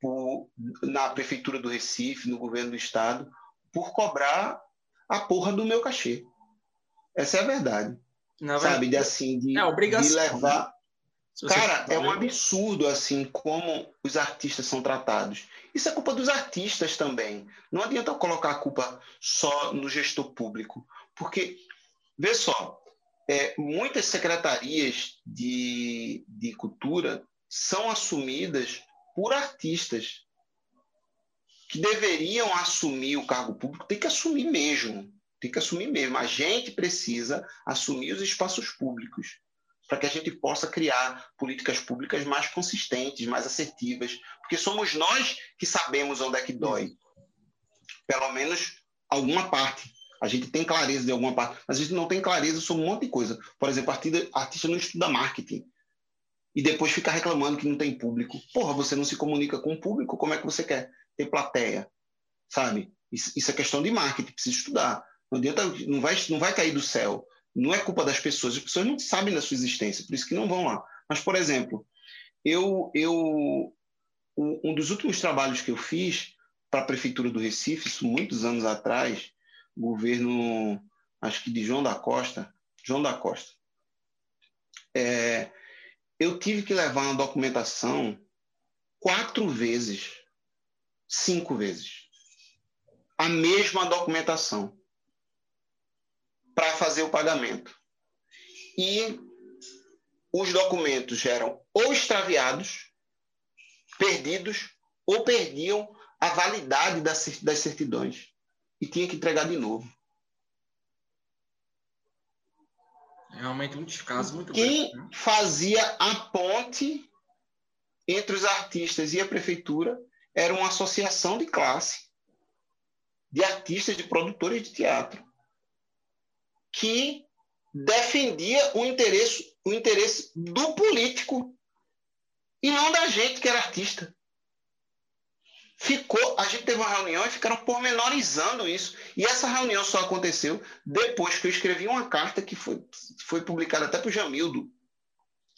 por, na prefeitura do Recife, no governo do estado, por cobrar a porra do meu cachê. Essa é a verdade. Na sabe? De assim, de, é obrigação, de levar. Né? Cara, é um absurdo assim como os artistas são tratados. Isso é culpa dos artistas também. Não adianta colocar a culpa só no gestor público, porque vê só, é, muitas secretarias de, de cultura são assumidas por artistas que deveriam assumir o cargo público, tem que assumir mesmo tem que assumir mesmo. A gente precisa assumir os espaços públicos para que a gente possa criar políticas públicas mais consistentes, mais assertivas, porque somos nós que sabemos onde é que dói. Pelo menos alguma parte. A gente tem clareza de alguma parte, mas a gente não tem clareza sobre um monte de coisa. Por exemplo, a artista não estuda marketing e depois fica reclamando que não tem público. Porra, você não se comunica com o público, como é que você quer ter plateia? Sabe? Isso, isso é questão de marketing, precisa estudar. Não adianta, não vai, não vai cair do céu. Não é culpa das pessoas. As pessoas não sabem da sua existência, por isso que não vão lá. Mas, por exemplo, eu, eu um dos últimos trabalhos que eu fiz para a prefeitura do Recife, isso muitos anos atrás, governo, acho que de João da Costa, João da Costa. É, eu tive que levar uma documentação quatro vezes, cinco vezes, a mesma documentação para fazer o pagamento. E os documentos eram ou extraviados, perdidos, ou perdiam a validade das, certidões e tinha que entregar de novo. Realmente muitos casos muito Quem né? fazia a ponte entre os artistas e a prefeitura era uma associação de classe de artistas, de produtores de teatro que defendia o interesse, o interesse do político e não da gente que era artista. Ficou, a gente teve uma reunião e ficaram pormenorizando isso. E essa reunião só aconteceu depois que eu escrevi uma carta que foi, foi publicada até para o Jamildo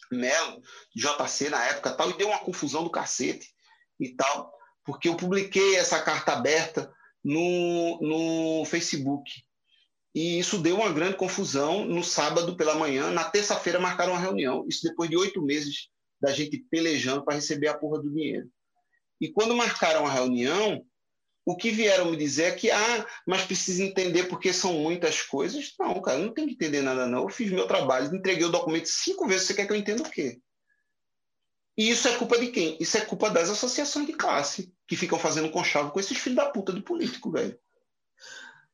Melo, JC na época, tal, e deu uma confusão do cacete. e tal, porque eu publiquei essa carta aberta no, no Facebook. E isso deu uma grande confusão no sábado pela manhã. Na terça-feira marcaram uma reunião. Isso depois de oito meses da gente pelejando para receber a porra do dinheiro. E quando marcaram a reunião, o que vieram me dizer é que, ah, mas precisa entender porque são muitas coisas. Não, cara, não tem que entender nada, não. Eu fiz meu trabalho, entreguei o documento cinco vezes. Você quer que eu entenda o quê? E isso é culpa de quem? Isso é culpa das associações de classe, que ficam fazendo conchavo com esses filhos da puta de político, velho.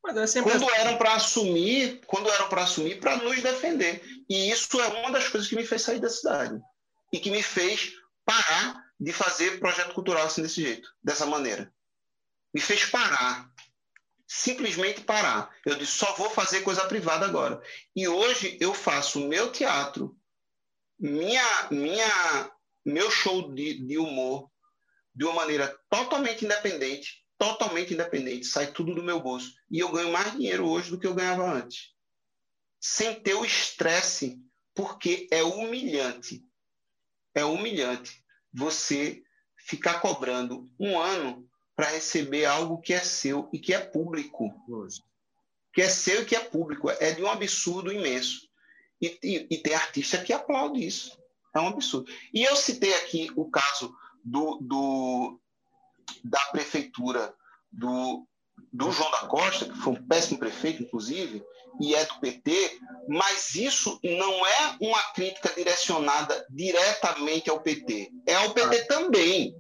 É quando assim. eram para assumir, quando eram para assumir, para nos defender. E isso é uma das coisas que me fez sair da cidade e que me fez parar de fazer projeto cultural assim desse jeito, dessa maneira. Me fez parar, simplesmente parar. Eu disse só vou fazer coisa privada agora. E hoje eu faço meu teatro, minha minha meu show de, de humor de uma maneira totalmente independente, totalmente independente, sai tudo do meu bolso. E eu ganho mais dinheiro hoje do que eu ganhava antes. Sem ter o estresse, porque é humilhante. É humilhante você ficar cobrando um ano para receber algo que é seu e que é público. Que é seu e que é público. É de um absurdo imenso. E, e, e tem artista que aplaude isso. É um absurdo. E eu citei aqui o caso do, do da prefeitura do, do João da Costa, que foi um péssimo prefeito, inclusive, e é do PT, mas isso não é uma crítica direcionada diretamente ao PT. É ao PT também.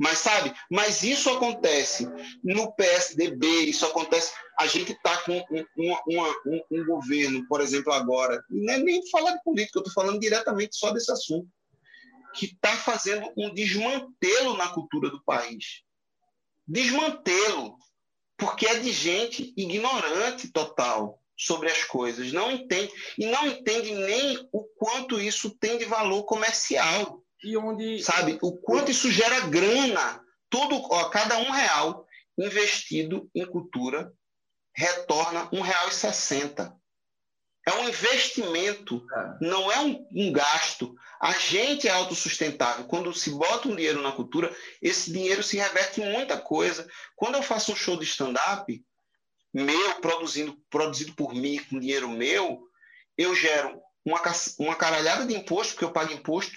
Mas sabe, mas isso acontece no PSDB, isso acontece. A gente está com um, um, um, governo, por exemplo, agora, não é nem falar de política, eu estou falando diretamente só desse assunto, que está fazendo um desmantelo na cultura do país. Desmantelo, porque é de gente ignorante total sobre as coisas, não entende e não entende nem o quanto isso tem de valor comercial. E onde sabe o quanto isso gera grana? Tudo, ó, cada um real investido em cultura retorna um real e sessenta. É um investimento, é. não é um, um, gasto. A gente é autossustentável. Quando se bota um dinheiro na cultura, esse dinheiro se reverte em muita coisa. Quando eu faço um show de stand-up, meu, produzindo, produzido por mim, com dinheiro meu, eu gero uma, uma caralhada de imposto, porque eu pago imposto.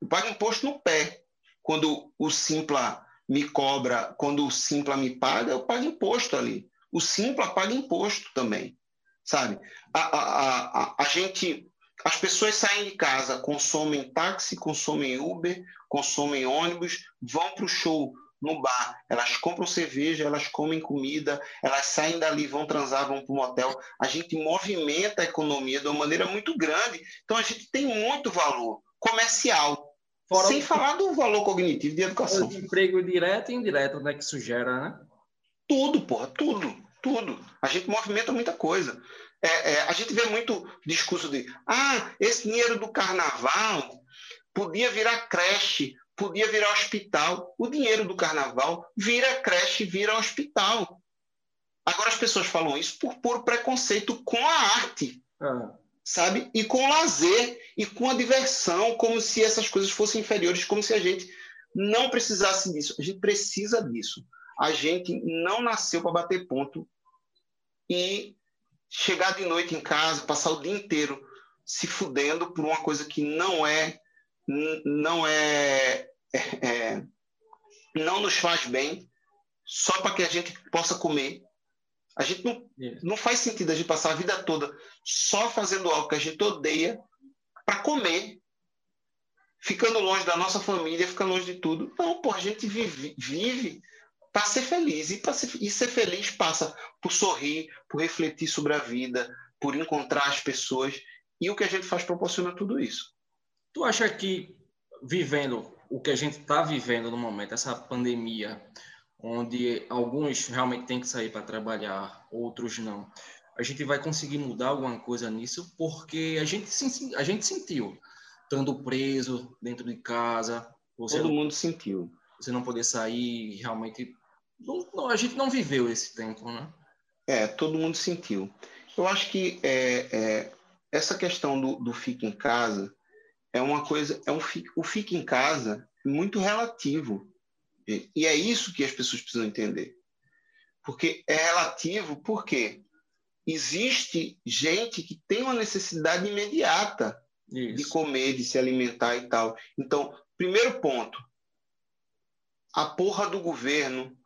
Eu pago imposto no pé. Quando o Simpla me cobra, quando o Simpla me paga, eu pago imposto ali. O Simpla paga imposto também, sabe? A, a, a, a gente, as pessoas saem de casa, consomem táxi, consomem Uber, consomem ônibus, vão para o show no bar, elas compram cerveja, elas comem comida, elas saem dali, vão transar, vão para o motel. A gente movimenta a economia de uma maneira muito grande. Então a gente tem muito valor comercial. Fora sem o... falar do valor cognitivo de educação. De emprego direto e indireto, né, que isso gera, né? Tudo, porra, tudo, tudo. A gente movimenta muita coisa. É, é, a gente vê muito discurso de ah, esse dinheiro do carnaval podia virar creche podia virar hospital. O dinheiro do carnaval vira creche, vira hospital. Agora as pessoas falam isso por puro preconceito com a arte, ah. sabe? E com o lazer, e com a diversão, como se essas coisas fossem inferiores, como se a gente não precisasse disso. A gente precisa disso. A gente não nasceu para bater ponto e chegar de noite em casa, passar o dia inteiro se fudendo por uma coisa que não é não é é, é, não nos faz bem só para que a gente possa comer. A gente não, não faz sentido a gente passar a vida toda só fazendo algo que a gente odeia para comer, ficando longe da nossa família, ficando longe de tudo. Não, pô, a gente vive, vive para ser feliz. E, ser, e ser feliz passa por sorrir, por refletir sobre a vida, por encontrar as pessoas. E o que a gente faz proporciona tudo isso. Tu acha que vivendo o que a gente está vivendo no momento, essa pandemia, onde alguns realmente têm que sair para trabalhar, outros não. A gente vai conseguir mudar alguma coisa nisso, porque a gente, a gente sentiu, estando preso dentro de casa. Todo não, mundo sentiu. Você não poder sair, realmente. Não, a gente não viveu esse tempo, né? É, todo mundo sentiu. Eu acho que é, é, essa questão do, do fica em casa é uma coisa, é um o fica em casa muito relativo. E é isso que as pessoas precisam entender. Porque é relativo porque existe gente que tem uma necessidade imediata isso. de comer, de se alimentar e tal. Então, primeiro ponto, a porra do governo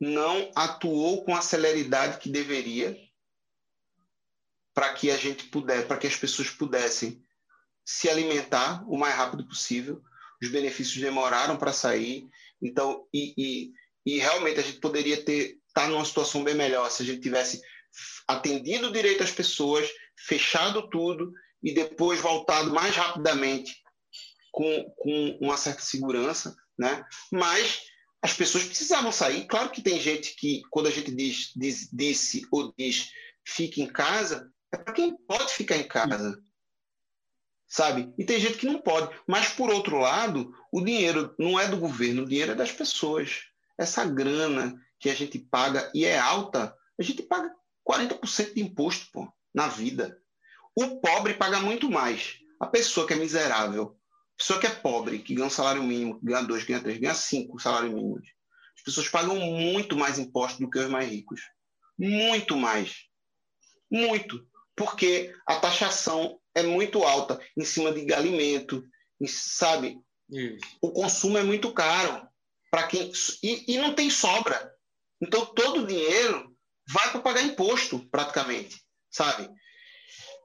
não atuou com a celeridade que deveria para que a gente pudesse, para que as pessoas pudessem se alimentar o mais rápido possível. Os benefícios demoraram para sair, então e, e, e, realmente a gente poderia ter estar tá numa situação bem melhor se a gente tivesse atendido direito às pessoas, fechado tudo e depois voltado mais rapidamente com, com uma certa segurança, né? Mas as pessoas precisavam sair. Claro que tem gente que, quando a gente diz, diz disse ou diz fique em casa, é para quem pode ficar em casa. Sabe? E tem gente que não pode. Mas, por outro lado, o dinheiro não é do governo, o dinheiro é das pessoas. Essa grana que a gente paga, e é alta, a gente paga 40% de imposto pô, na vida. O pobre paga muito mais. A pessoa que é miserável, pessoa que é pobre, que ganha um salário mínimo, ganha dois, ganha três, ganha cinco salários mínimos. As pessoas pagam muito mais imposto do que os mais ricos. Muito mais. Muito. Porque a taxação é muito alta em cima de alimento, sabe? Isso. O consumo é muito caro para quem e, e não tem sobra. Então todo o dinheiro vai para pagar imposto, praticamente, sabe?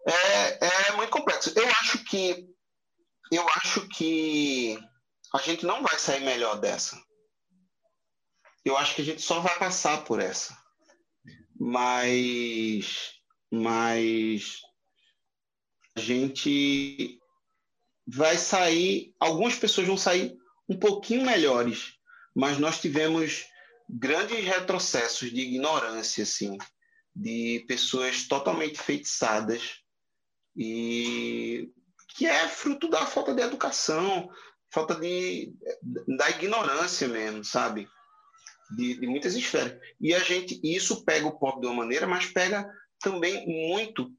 É, é muito complexo. Eu acho que eu acho que a gente não vai sair melhor dessa. Eu acho que a gente só vai passar por essa. Mas mas a gente vai sair, algumas pessoas vão sair um pouquinho melhores, mas nós tivemos grandes retrocessos de ignorância, assim, de pessoas totalmente feitiçadas e que é fruto da falta de educação, falta de da ignorância mesmo, sabe? De, de muitas esferas. E a gente, isso pega o pobre de uma maneira, mas pega também muito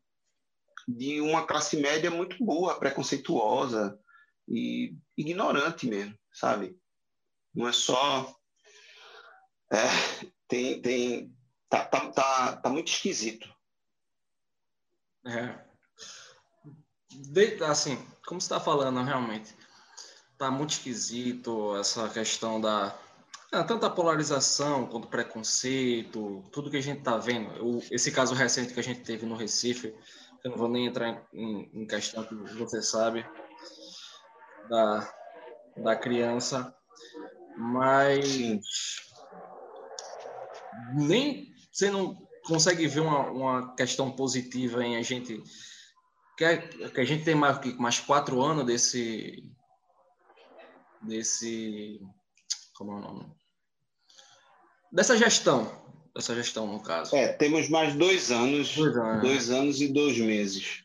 de uma classe média muito boa, preconceituosa e ignorante mesmo, sabe? Não é só é, tem, tem, tá, tá, tá, tá muito esquisito. É. De, assim, como você está falando, realmente, tá muito esquisito essa questão da é, tanto a polarização quanto preconceito, tudo que a gente está vendo. Esse caso recente que a gente teve no Recife, eu não vou nem entrar em, em questão que você sabe da, da criança, mas nem você não consegue ver uma, uma questão positiva em a gente que, que a gente tem mais, mais quatro anos desse desse como é o nome? Dessa gestão dessa gestão no caso. É temos mais dois anos dois anos, dois anos e dois meses.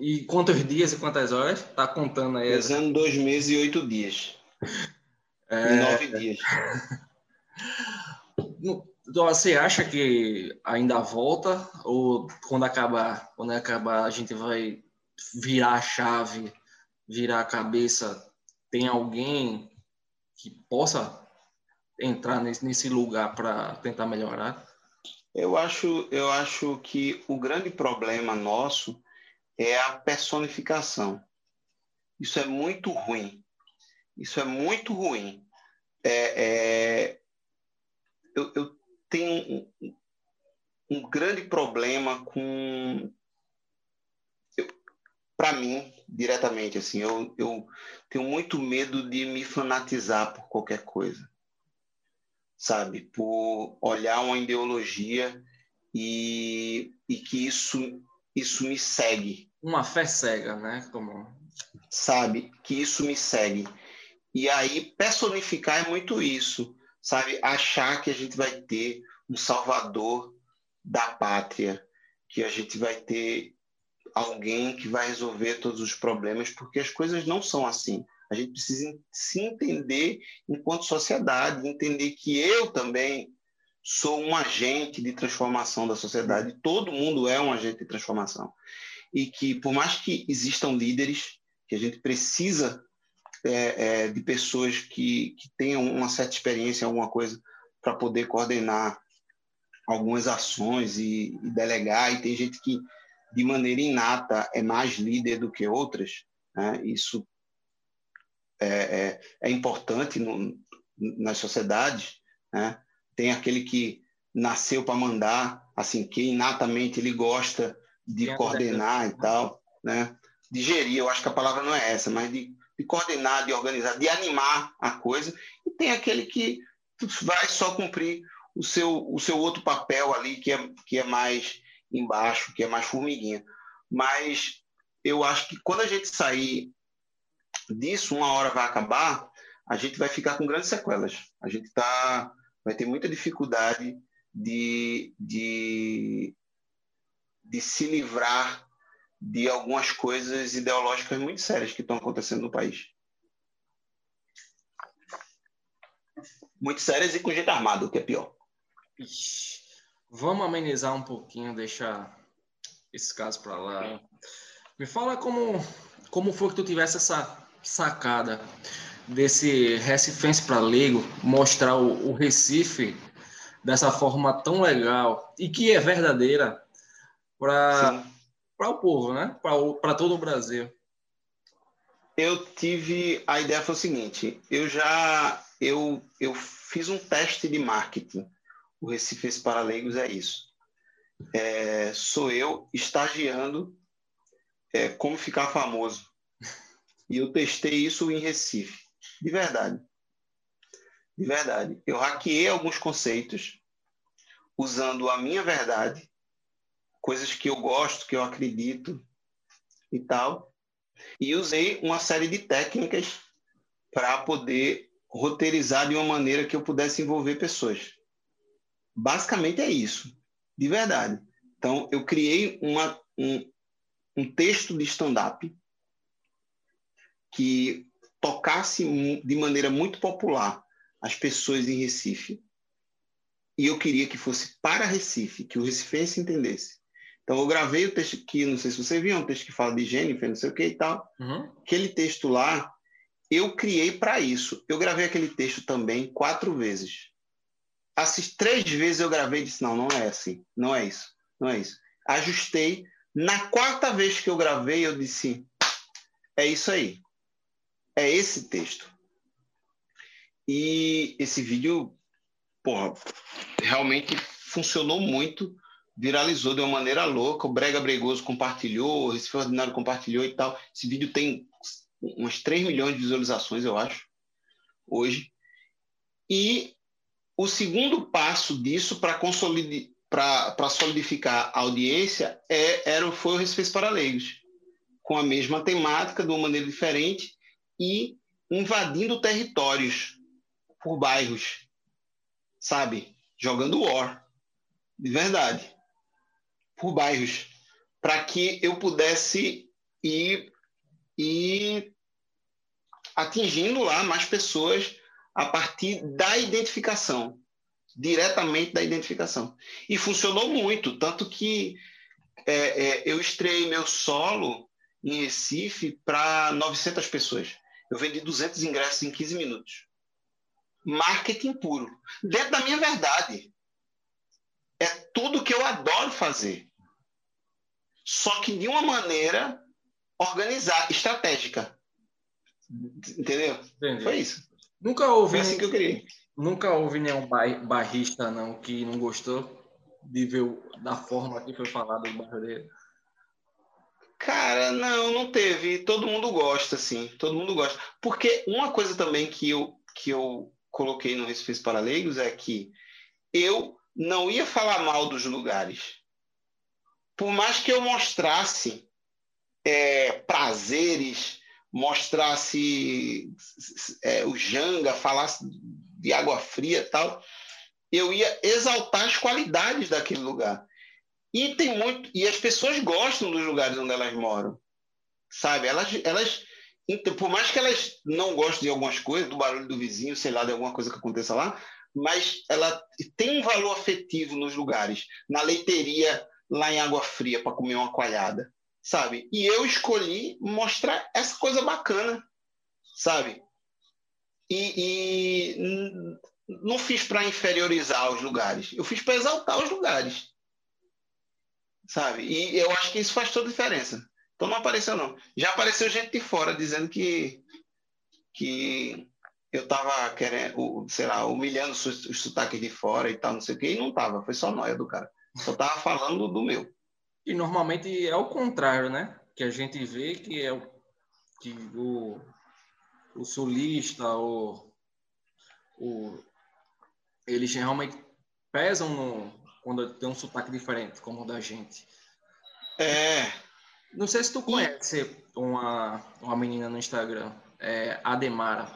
E quantos dias e quantas horas? Tá contando aí dois anos dois meses e oito dias. É... e nove dias você acha que ainda volta ou quando acabar, quando acabar a gente vai virar a chave, virar a cabeça? Tem alguém que possa entrar nesse, nesse lugar para tentar melhorar? Eu acho, eu acho que o grande problema nosso é a personificação. Isso é muito ruim. Isso é muito ruim. É, é... Eu, eu, tem um, um grande problema com para mim diretamente assim eu, eu tenho muito medo de me fanatizar por qualquer coisa sabe? Por olhar uma ideologia e, e que isso isso me segue. Uma fé cega né? Como sabe? Que isso me segue. E aí personificar é muito isso sabe? Achar que a gente vai ter um salvador da pátria, que a gente vai ter alguém que vai resolver todos os problemas, porque as coisas não são assim. A gente precisa se entender enquanto sociedade, entender que eu também sou um agente de transformação da sociedade. Todo mundo é um agente de transformação. E que, por mais que existam líderes, que a gente precisa é, é, de pessoas que, que tenham uma certa experiência em alguma coisa para poder coordenar algumas ações e, e, delegar, e tem gente que, de maneira inata, é mais líder do que outras. Né? Isso é, é, é importante no, nas sociedades. Né? Tem aquele que nasceu para mandar, assim, que inatamente ele gosta de coordenar e tal, né? De gerir, eu acho que a palavra não é essa, mas de, de coordenar, de organizar, de animar a coisa. E tem aquele que vai só cumprir o seu, o seu outro papel ali, que é, que é mais embaixo, que é mais formiguinha. Mas eu acho que quando a gente sair disso, uma hora vai acabar, a gente vai ficar com grandes sequelas. A gente tá, vai ter muita dificuldade de, de, de se livrar de algumas coisas ideológicas muito sérias que estão acontecendo no país. Muito sérias e com jeito armado, o que é pior. Ixi, vamos amenizar um pouquinho, deixar esse caso para lá. Me fala como, como foi que tu tivesse essa sacada desse Recifense para leigo, mostrar o, o Recife dessa forma tão legal e que é verdadeira para o povo, né? Para todo o Brasil. Eu tive a ideia foi o seguinte, eu já eu, eu fiz um teste de marketing. O Recife para Leigos é isso. É, sou eu estagiando é, como ficar famoso. E eu testei isso em Recife. De verdade. De verdade. Eu hackeei alguns conceitos usando a minha verdade, coisas que eu gosto, que eu acredito e tal. E usei uma série de técnicas para poder roteirizar de uma maneira que eu pudesse envolver pessoas. Basicamente é isso, de verdade. Então, eu criei uma, um, um texto de stand-up que tocasse de maneira muito popular as pessoas em Recife. E eu queria que fosse para Recife, que o recifense entendesse. Então eu gravei o texto que, não sei se você viu, é um texto que fala de Jennifer, não sei o que e tal. Uhum. Aquele texto lá, eu criei para isso. Eu gravei aquele texto também quatro vezes. Essas três vezes eu gravei e disse, não, não é assim, não é isso, não é isso. Ajustei. Na quarta vez que eu gravei, eu disse, é isso aí é esse texto. E esse vídeo, porra, realmente funcionou muito, viralizou de uma maneira louca. O Brega Bregoso compartilhou, o Recife Ordinário compartilhou e tal. Esse vídeo tem umas 3 milhões de visualizações, eu acho, hoje. E o segundo passo disso para consolidar para solidificar a audiência é, era, foi o Recife para Leigos, com a mesma temática, de uma maneira diferente, e invadindo territórios por bairros, sabe? Jogando war, de verdade, por bairros, para que eu pudesse ir, ir atingindo lá mais pessoas a partir da identificação, diretamente da identificação. E funcionou muito, tanto que é, é, eu estreiei meu solo em Recife para 900 pessoas. Eu vendi 200 ingressos em 15 minutos. Marketing puro. Dentro da minha verdade. É tudo que eu adoro fazer. Só que de uma maneira organizada, estratégica. Entendeu? Entendi. Foi isso. Nunca houve. Foi assim que eu queria. Nunca houve nenhum barrista não que não gostou de ver da forma que foi falado o bairro dele. Cara, não, não teve. Todo mundo gosta, assim. Todo mundo gosta. Porque uma coisa também que eu, que eu coloquei no Recife para Leigos é que eu não ia falar mal dos lugares. Por mais que eu mostrasse é, prazeres, mostrasse é, o Janga, falasse de água fria tal, eu ia exaltar as qualidades daquele lugar. E tem muito e as pessoas gostam dos lugares onde elas moram. Sabe? Elas elas por mais que elas não gostem de algumas coisas, do barulho do vizinho, sei lá, de alguma coisa que aconteça lá, mas ela tem um valor afetivo nos lugares, na leiteria lá em Água Fria para comer uma coalhada, sabe? E eu escolhi mostrar essa coisa bacana, sabe? E, e não fiz para inferiorizar os lugares, eu fiz para exaltar os lugares, sabe? E eu acho que isso faz toda a diferença. Então não apareceu não. Já apareceu gente de fora dizendo que que eu estava querendo, sei lá, humilhando os sotaques de fora e tal, não sei o quê, e não tava, foi só nóia do cara. Só tava falando do meu. E normalmente é o contrário, né? Que a gente vê que é o, que o, o sulista, o, o, eles realmente pesam no, quando tem um sotaque diferente, como o da gente. É. Não sei se tu conhece uma, uma menina no Instagram, é Ademara.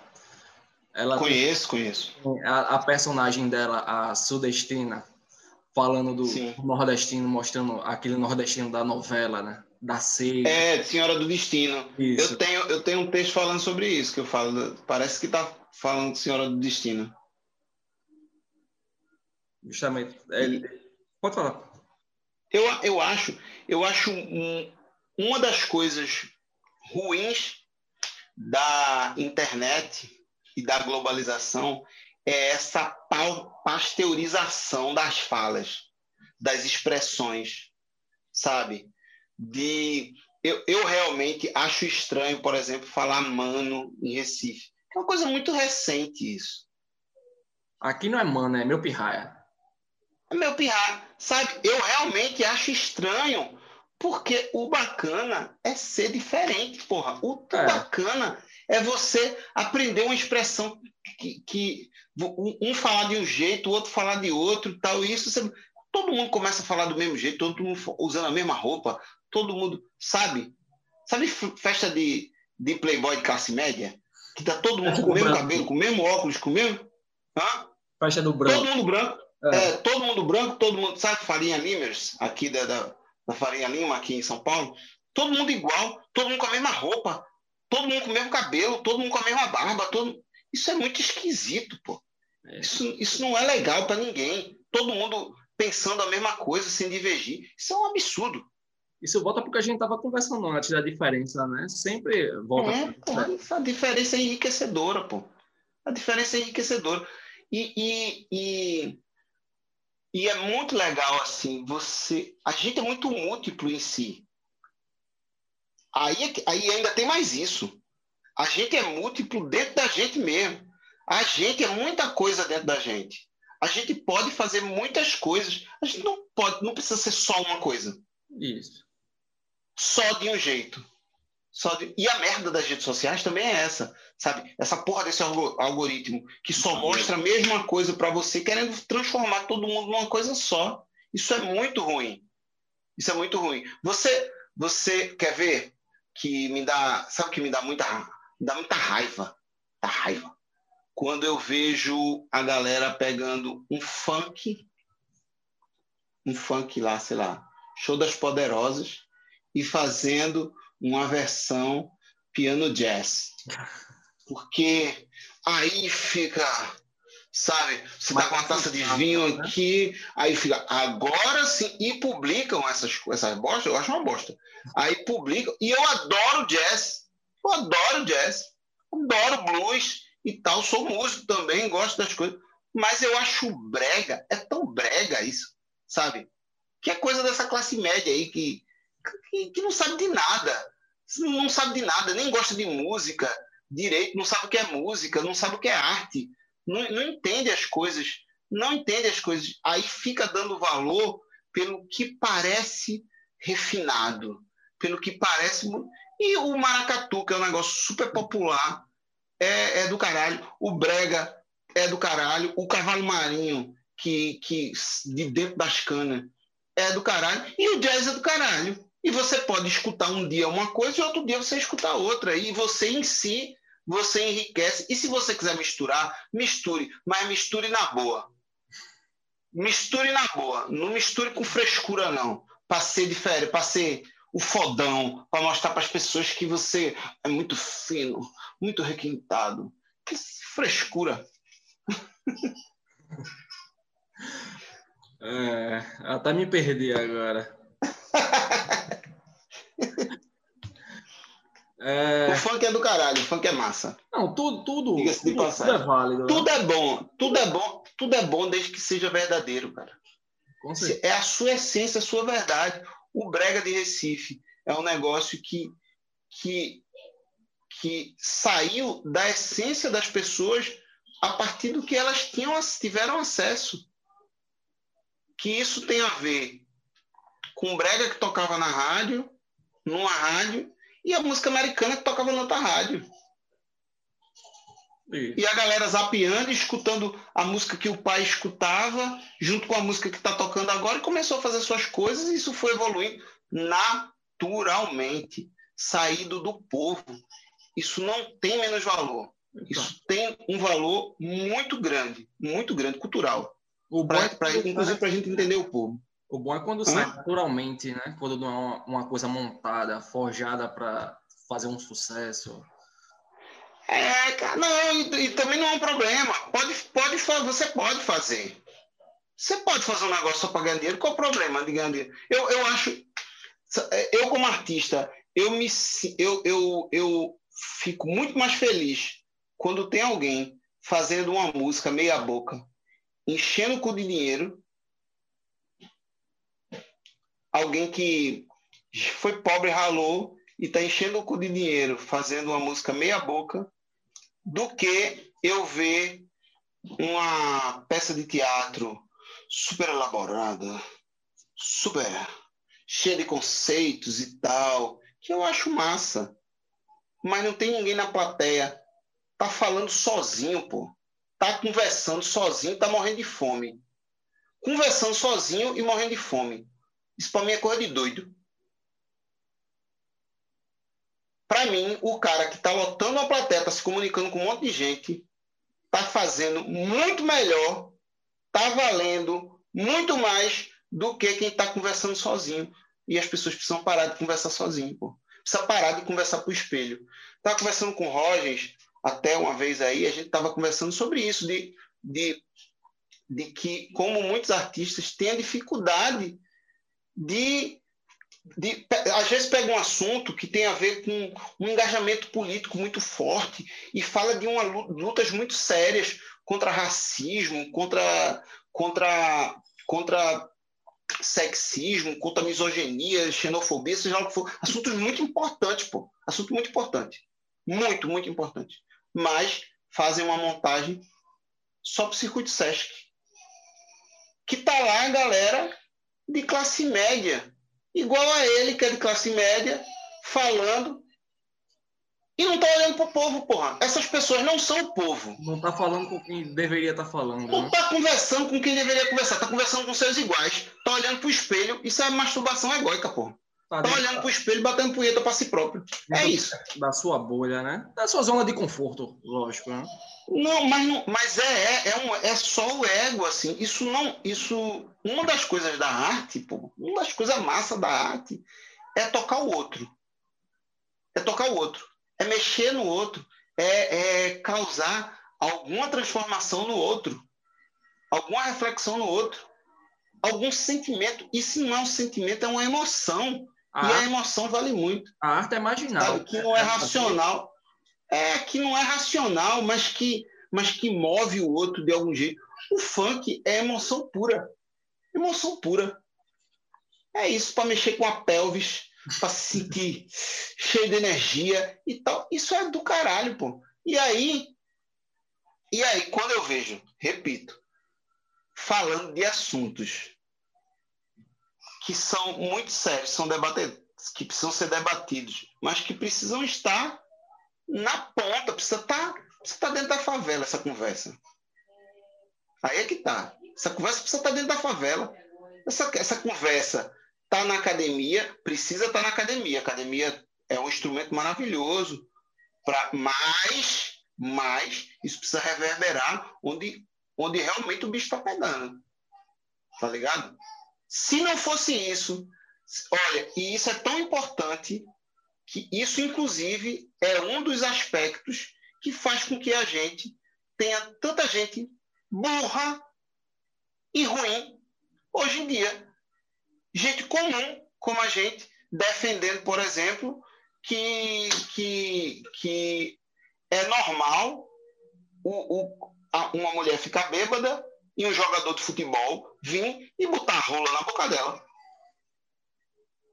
Ela conheço, conheço. A, a, personagem dela, a sudestina, falando do nordestino, mostrando aquele nordestino da novela, né? Da seita. É, Senhora do Destino. Isso. Eu tenho, eu tenho um texto falando sobre isso, que eu falo, parece que tá falando de Senhora do Destino. Justamente. Ele... Pode falar. Eu, eu acho, eu acho um, uma das coisas ruins da internet e da globalização é essa pasteurização das falas, das expressões, sabe? De eu, eu realmente acho estranho, por exemplo, falar mano em Recife. É uma coisa muito recente isso. Aqui não é mano, é meu pirraia. É meu pirraia. Sabe, eu realmente acho estranho, porque o bacana é ser diferente, porra. O é. bacana é você aprender uma expressão que, que um falar de um jeito, o outro falar de outro, tal. isso você, todo mundo começa a falar do mesmo jeito, todo mundo usando a mesma roupa, todo mundo sabe. Sabe festa de, de playboy de classe média? Que tá todo mundo com o mesmo branco. cabelo, com o mesmo óculos, com o mesmo. Hã? Festa do branco. Todo mundo branco. É. É, todo mundo branco, todo mundo. Sabe Farinha Limers, aqui da, da, da Farinha Lima, aqui em São Paulo? Todo mundo igual, todo mundo com a mesma roupa, todo mundo com o mesmo cabelo, todo mundo com a mesma barba, todo... isso é muito esquisito, pô. É. Isso, isso não é legal para ninguém. Todo mundo pensando a mesma coisa, sem divergir. Isso é um absurdo. Isso volta porque a gente estava conversando antes da diferença, né? Sempre volta. É, pô, a diferença é enriquecedora, pô. A diferença é enriquecedora. E, e, e, e é muito legal, assim, você... A gente é muito múltiplo em si. Aí, é aí ainda tem mais isso. A gente é múltiplo dentro da gente mesmo. A gente é muita coisa dentro da gente. A gente pode fazer muitas coisas. A gente não pode, não precisa ser só uma coisa. Isso. Só de um jeito. Só de... E a merda das redes sociais também é essa, sabe? Essa porra desse algoritmo que só mostra a mesma coisa para você, querendo transformar todo mundo numa coisa só. Isso é muito ruim. Isso é muito ruim. Você, você quer ver? Que me dá, sabe que me dá muita, dá muita raiva, da raiva. Quando eu vejo a galera pegando um funk, um funk lá, sei lá, show das poderosas e fazendo uma versão piano jazz. Porque aí fica sabe? Você tá com uma taça de vinho né? aqui, aí fica, agora sim, e publicam essas, essas bostas, eu acho uma bosta. Aí publicam, e eu adoro jazz, eu adoro jazz, adoro blues e tal, sou músico também, gosto das coisas, mas eu acho brega, é tão brega isso, sabe? Que é coisa dessa classe média aí que, que, que não sabe de nada, não sabe de nada, nem gosta de música direito, não sabe o que é música, não sabe o que é arte, não, não entende as coisas, não entende as coisas. Aí fica dando valor pelo que parece refinado, pelo que parece. E o maracatu, que é um negócio super popular, é, é do caralho. O brega é do caralho. O cavalo marinho, que, que de dentro das canas, é do caralho. E o jazz é do caralho. E você pode escutar um dia uma coisa e outro dia você escutar outra. E você em si você enriquece. E se você quiser misturar, misture, mas misture na boa. Misture na boa, não misture com frescura, não. Para ser diferente, para ser o fodão, para mostrar para as pessoas que você é muito fino, muito requintado. Que frescura. É, até me perdi agora. É... O funk é do caralho, o funk é massa. Não, tudo, tudo, tudo, tudo é válido. Né? Tudo né? é bom, tudo é bom, tudo é bom desde que seja verdadeiro, cara. É a sua essência, a sua verdade. O Brega de Recife é um negócio que, que, que saiu da essência das pessoas a partir do que elas tinham, tiveram acesso. Que isso tem a ver com o Brega que tocava na rádio, numa rádio, e a música americana que tocava na outra rádio. Isso. E a galera zapeando, escutando a música que o pai escutava, junto com a música que está tocando agora, e começou a fazer suas coisas, e isso foi evoluindo naturalmente, saído do povo. Isso não tem menos valor. Então. Isso tem um valor muito grande, muito grande, cultural. Pra, pra, inclusive para a gente entender o povo. O bom é quando sai naturalmente, né? Quando não é uma, uma coisa montada, forjada para fazer um sucesso. É, cara, não, e, e, também não é um problema. Pode, pode, você pode fazer. Você pode fazer um negócio só para ganhar dinheiro. Qual o problema de ganhar dinheiro? Eu, eu acho. Eu, como artista, eu, me, eu, eu, eu fico muito mais feliz quando tem alguém fazendo uma música meia-boca, enchendo o cu de dinheiro alguém que foi pobre, ralou e está enchendo o cu de dinheiro fazendo uma música meia boca, do que eu ver uma peça de teatro super elaborada, super cheia de conceitos e tal, que eu acho massa. Mas não tem ninguém na plateia. Tá falando sozinho, pô. Tá conversando sozinho, tá morrendo de fome. Conversando sozinho e morrendo de fome. Isso para mim é coisa de doido. Para mim, o cara que está lotando a plateia, tá se comunicando com um monte de gente, está fazendo muito melhor, está valendo muito mais do que quem está conversando sozinho. E as pessoas precisam parar de conversar sozinho, pô. Precisa parar de conversar para o espelho. Estava conversando com o Rogers até uma vez aí, a gente estava conversando sobre isso, de, de, de que, como muitos artistas têm a dificuldade de, de. Às vezes pega um assunto que tem a ver com um engajamento político muito forte e fala de uma, lutas muito sérias contra racismo, contra, contra, contra sexismo, contra misoginia, xenofobia, seja lá o que for. Assuntos muito importantes, pô. Assunto muito importante. Muito, muito importante. Mas fazem uma montagem só para o circuito Sesc. Que tá lá a galera de classe média, igual a ele, que é de classe média, falando e não está olhando para o povo, porra. Essas pessoas não são o povo. Não está falando com quem deveria estar tá falando. Não está né? conversando com quem deveria conversar. Está conversando com seus iguais. Está olhando para o espelho. Isso é masturbação egóica, porra. Tá, tá olhando para o espelho e batendo punheta para si próprio. É isso. Da sua bolha, né? Da sua zona de conforto, lógico. Né? Não, mas, não, mas é, é, é, um, é só o ego, assim. Isso não. Isso. Uma das coisas da arte, pô, uma das coisas massa da arte é tocar o outro. É tocar o outro. É mexer no outro. É, é causar alguma transformação no outro. Alguma reflexão no outro. Algum sentimento. E se não é um sentimento, é uma emoção. A e arte, a emoção vale muito. A arte é marginal. Sabe? Que não é racional é, que não é racional, mas que, mas que move o outro de algum jeito. O funk é emoção pura. Emoção pura. É isso para mexer com a pelvis, para se sentir cheio de energia e tal. Isso é do caralho, pô. E aí, e aí quando eu vejo, repito, falando de assuntos que são muito sérios, são debatidos, que precisam ser debatidos, mas que precisam estar na ponta, precisa estar tá, precisa tá dentro da favela essa conversa. Aí é que tá. Essa conversa precisa estar tá dentro da favela. Essa, essa conversa está na academia, precisa estar tá na academia. A academia é um instrumento maravilhoso para mais, mais isso precisa reverberar onde, onde realmente o bicho está pegando. Tá ligado? Se não fosse isso, olha, e isso é tão importante que isso, inclusive, é um dos aspectos que faz com que a gente tenha tanta gente burra e ruim hoje em dia. Gente comum, como a gente, defendendo, por exemplo, que, que, que é normal o, o, a, uma mulher ficar bêbada e um jogador de futebol vir e botar a rola na boca dela.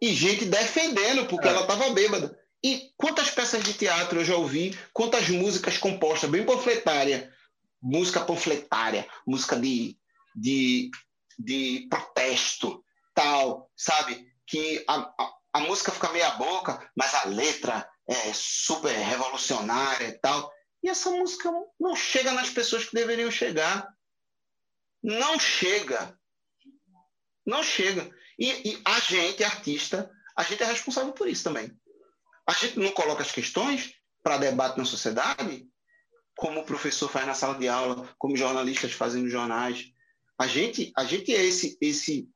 E gente defendendo porque é. ela estava bêbada. E quantas peças de teatro eu já ouvi, quantas músicas compostas, bem panfletária, música panfletária, música de, de, de protesto, tal, sabe? Que a, a, a música fica meia boca, mas a letra é super revolucionária e tal. E essa música não chega nas pessoas que deveriam chegar. Não chega. Não chega. E, e, a gente, artista, a gente é responsável por isso também. A gente não coloca as questões para debate na sociedade, como o professor faz na sala de aula, como jornalistas fazem nos jornais. A gente, a gente é esse, esse,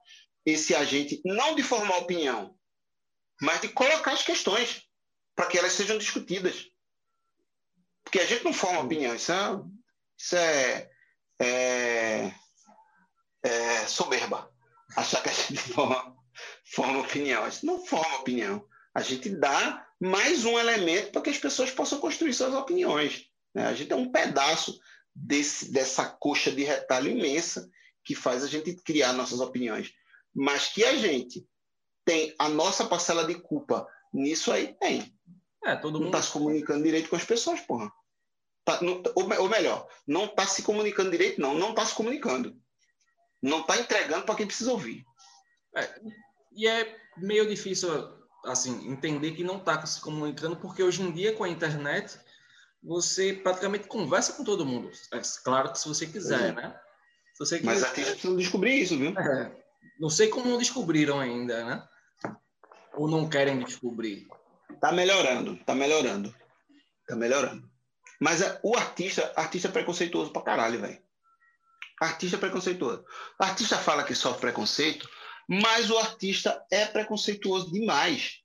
esse agente, não de formar opinião, mas de colocar as questões para que elas sejam discutidas. Porque a gente não forma opinião, isso é, isso é, é, é soberba. Achar que a gente forma, forma opinião. A gente não forma opinião. A gente dá mais um elemento para que as pessoas possam construir suas opiniões. Né? A gente é um pedaço desse, dessa coxa de retalho imensa que faz a gente criar nossas opiniões. Mas que a gente tem a nossa parcela de culpa nisso aí, tem. É, todo não está se comunicando direito com as pessoas, porra. Tá, não, ou, ou, melhor, não está se comunicando direito, não. Não está se comunicando. Não está entregando para quem precisa ouvir. É, e é meio difícil assim entender que não está se comunicando, porque hoje em dia, com a internet, você praticamente conversa com todo mundo. É claro que se você quiser, é. Né? Você quiser, Mas artistas precisam descobrir isso, viu? É, não sei como não descobriram ainda, né? Ou não querem descobrir. Tá melhorando, tá melhorando. Tá melhorando. Mas é, o artista, artista é preconceituoso pra caralho, velho. Artista é preconceituoso. O artista fala que sofre preconceito, mas o artista é preconceituoso demais.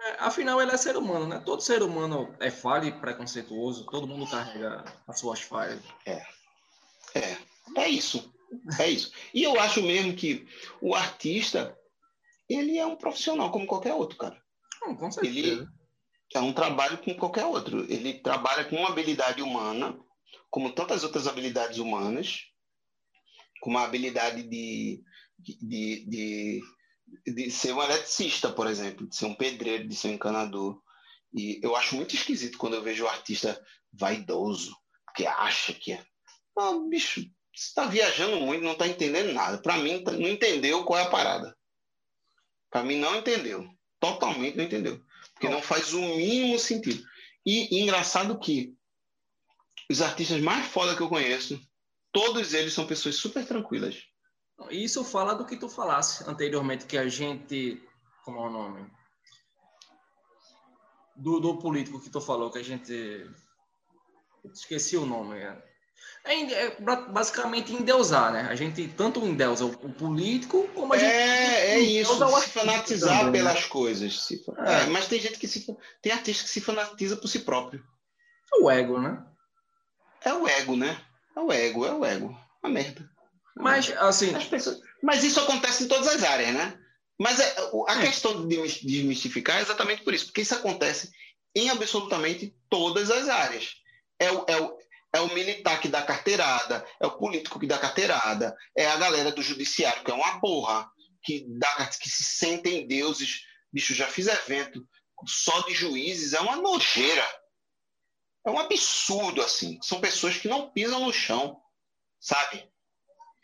É, afinal, ele é ser humano, né? Todo ser humano é falho e preconceituoso, todo mundo carrega as suas falhas. É. É. É isso. É isso. E eu acho mesmo que o artista, ele é um profissional como qualquer outro, cara. Não, com certeza. Ele é um trabalho como qualquer outro. Ele trabalha com uma habilidade humana, como tantas outras habilidades humanas, com uma habilidade de, de, de, de ser um eletricista, por exemplo, de ser um pedreiro, de ser um encanador. E eu acho muito esquisito quando eu vejo o artista vaidoso, que acha que é. Ah, bicho, você está viajando muito, não está entendendo nada. Para mim, não entendeu qual é a parada. Para mim, não entendeu. Totalmente não entendeu. Porque não faz o mínimo sentido. E, e engraçado que os artistas mais foda que eu conheço, todos eles são pessoas super tranquilas. Isso fala do que tu falasse anteriormente, que a gente. Como é o nome? Do, do político que tu falou, que a gente. Esqueci o nome. É. É, é basicamente endeusar, né? A gente tanto endeusa o político como a gente. É, é isso, se fanatizar também, né? pelas né? coisas. Se, é. é. mas tem gente que se. Tem artista que se fanatiza por si próprio. É o ego, né? É o ego, né? É o ego, é o ego. A merda. Mas, assim. Pessoas... Mas isso acontece em todas as áreas, né? Mas a, a é. questão de desmistificar é exatamente por isso, porque isso acontece em absolutamente todas as áreas. É o, é o, é o militar que dá carteirada, é o político que dá carteirada, é a galera do judiciário que é uma porra, que, dá, que se sentem deuses. Bicho, já fiz evento só de juízes, é uma nojeira. É um absurdo, assim. São pessoas que não pisam no chão, sabe?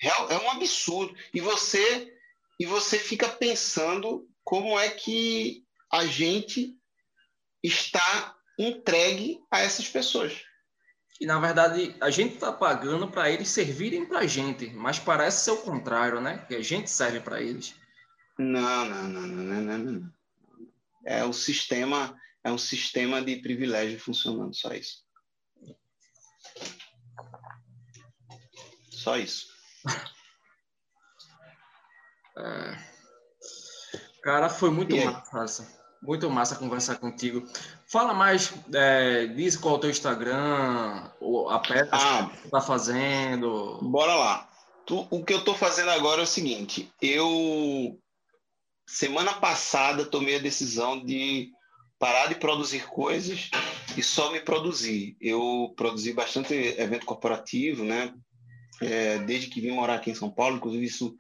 É, um absurdo. E você, e você fica pensando como é que a gente está entregue a essas pessoas. E na verdade a gente está pagando para eles servirem para a gente, mas parece ser o contrário, né? Que a gente serve para eles. Não, não, não, não, não, não. É o sistema, é um sistema de privilégio funcionando, só isso. Só isso. É... Cara, foi muito massa. Muito massa conversar contigo. Fala mais, é, diz qual é o teu Instagram, a peça ah, que tu tá fazendo. Bora lá. Tu, o que eu tô fazendo agora é o seguinte, eu semana passada tomei a decisão de parar de produzir coisas e só me produzir. Eu produzi bastante evento corporativo, né? É, desde que vim morar aqui em São Paulo, inclusive isso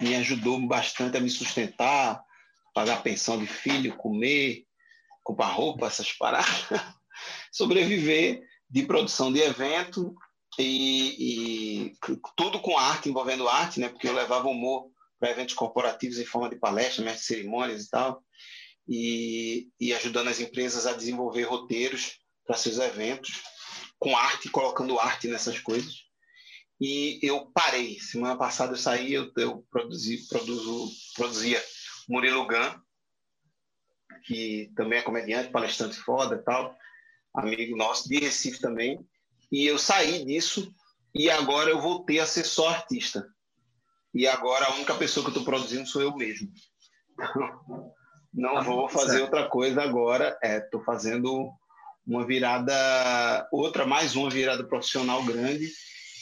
me ajudou bastante a me sustentar, pagar pensão de filho, comer, comprar roupa, essas paradas, sobreviver de produção de evento e, e, tudo com arte, envolvendo arte, né? Porque eu levava humor para eventos corporativos em forma de palestra, mestre cerimônias e tal, e, e ajudando as empresas a desenvolver roteiros para seus eventos, com arte, colocando arte nessas coisas. E eu parei. Semana passada eu saí, eu, eu produzi, produzo, produzia Murilo Gun, que também é comediante, palestrante foda tal, amigo nosso de Recife também. E eu saí disso e agora eu voltei a ser só artista. E agora a única pessoa que eu estou produzindo sou eu mesmo. Não ah, vou fazer certo. outra coisa agora. Estou é, fazendo uma virada, outra, mais uma virada profissional grande.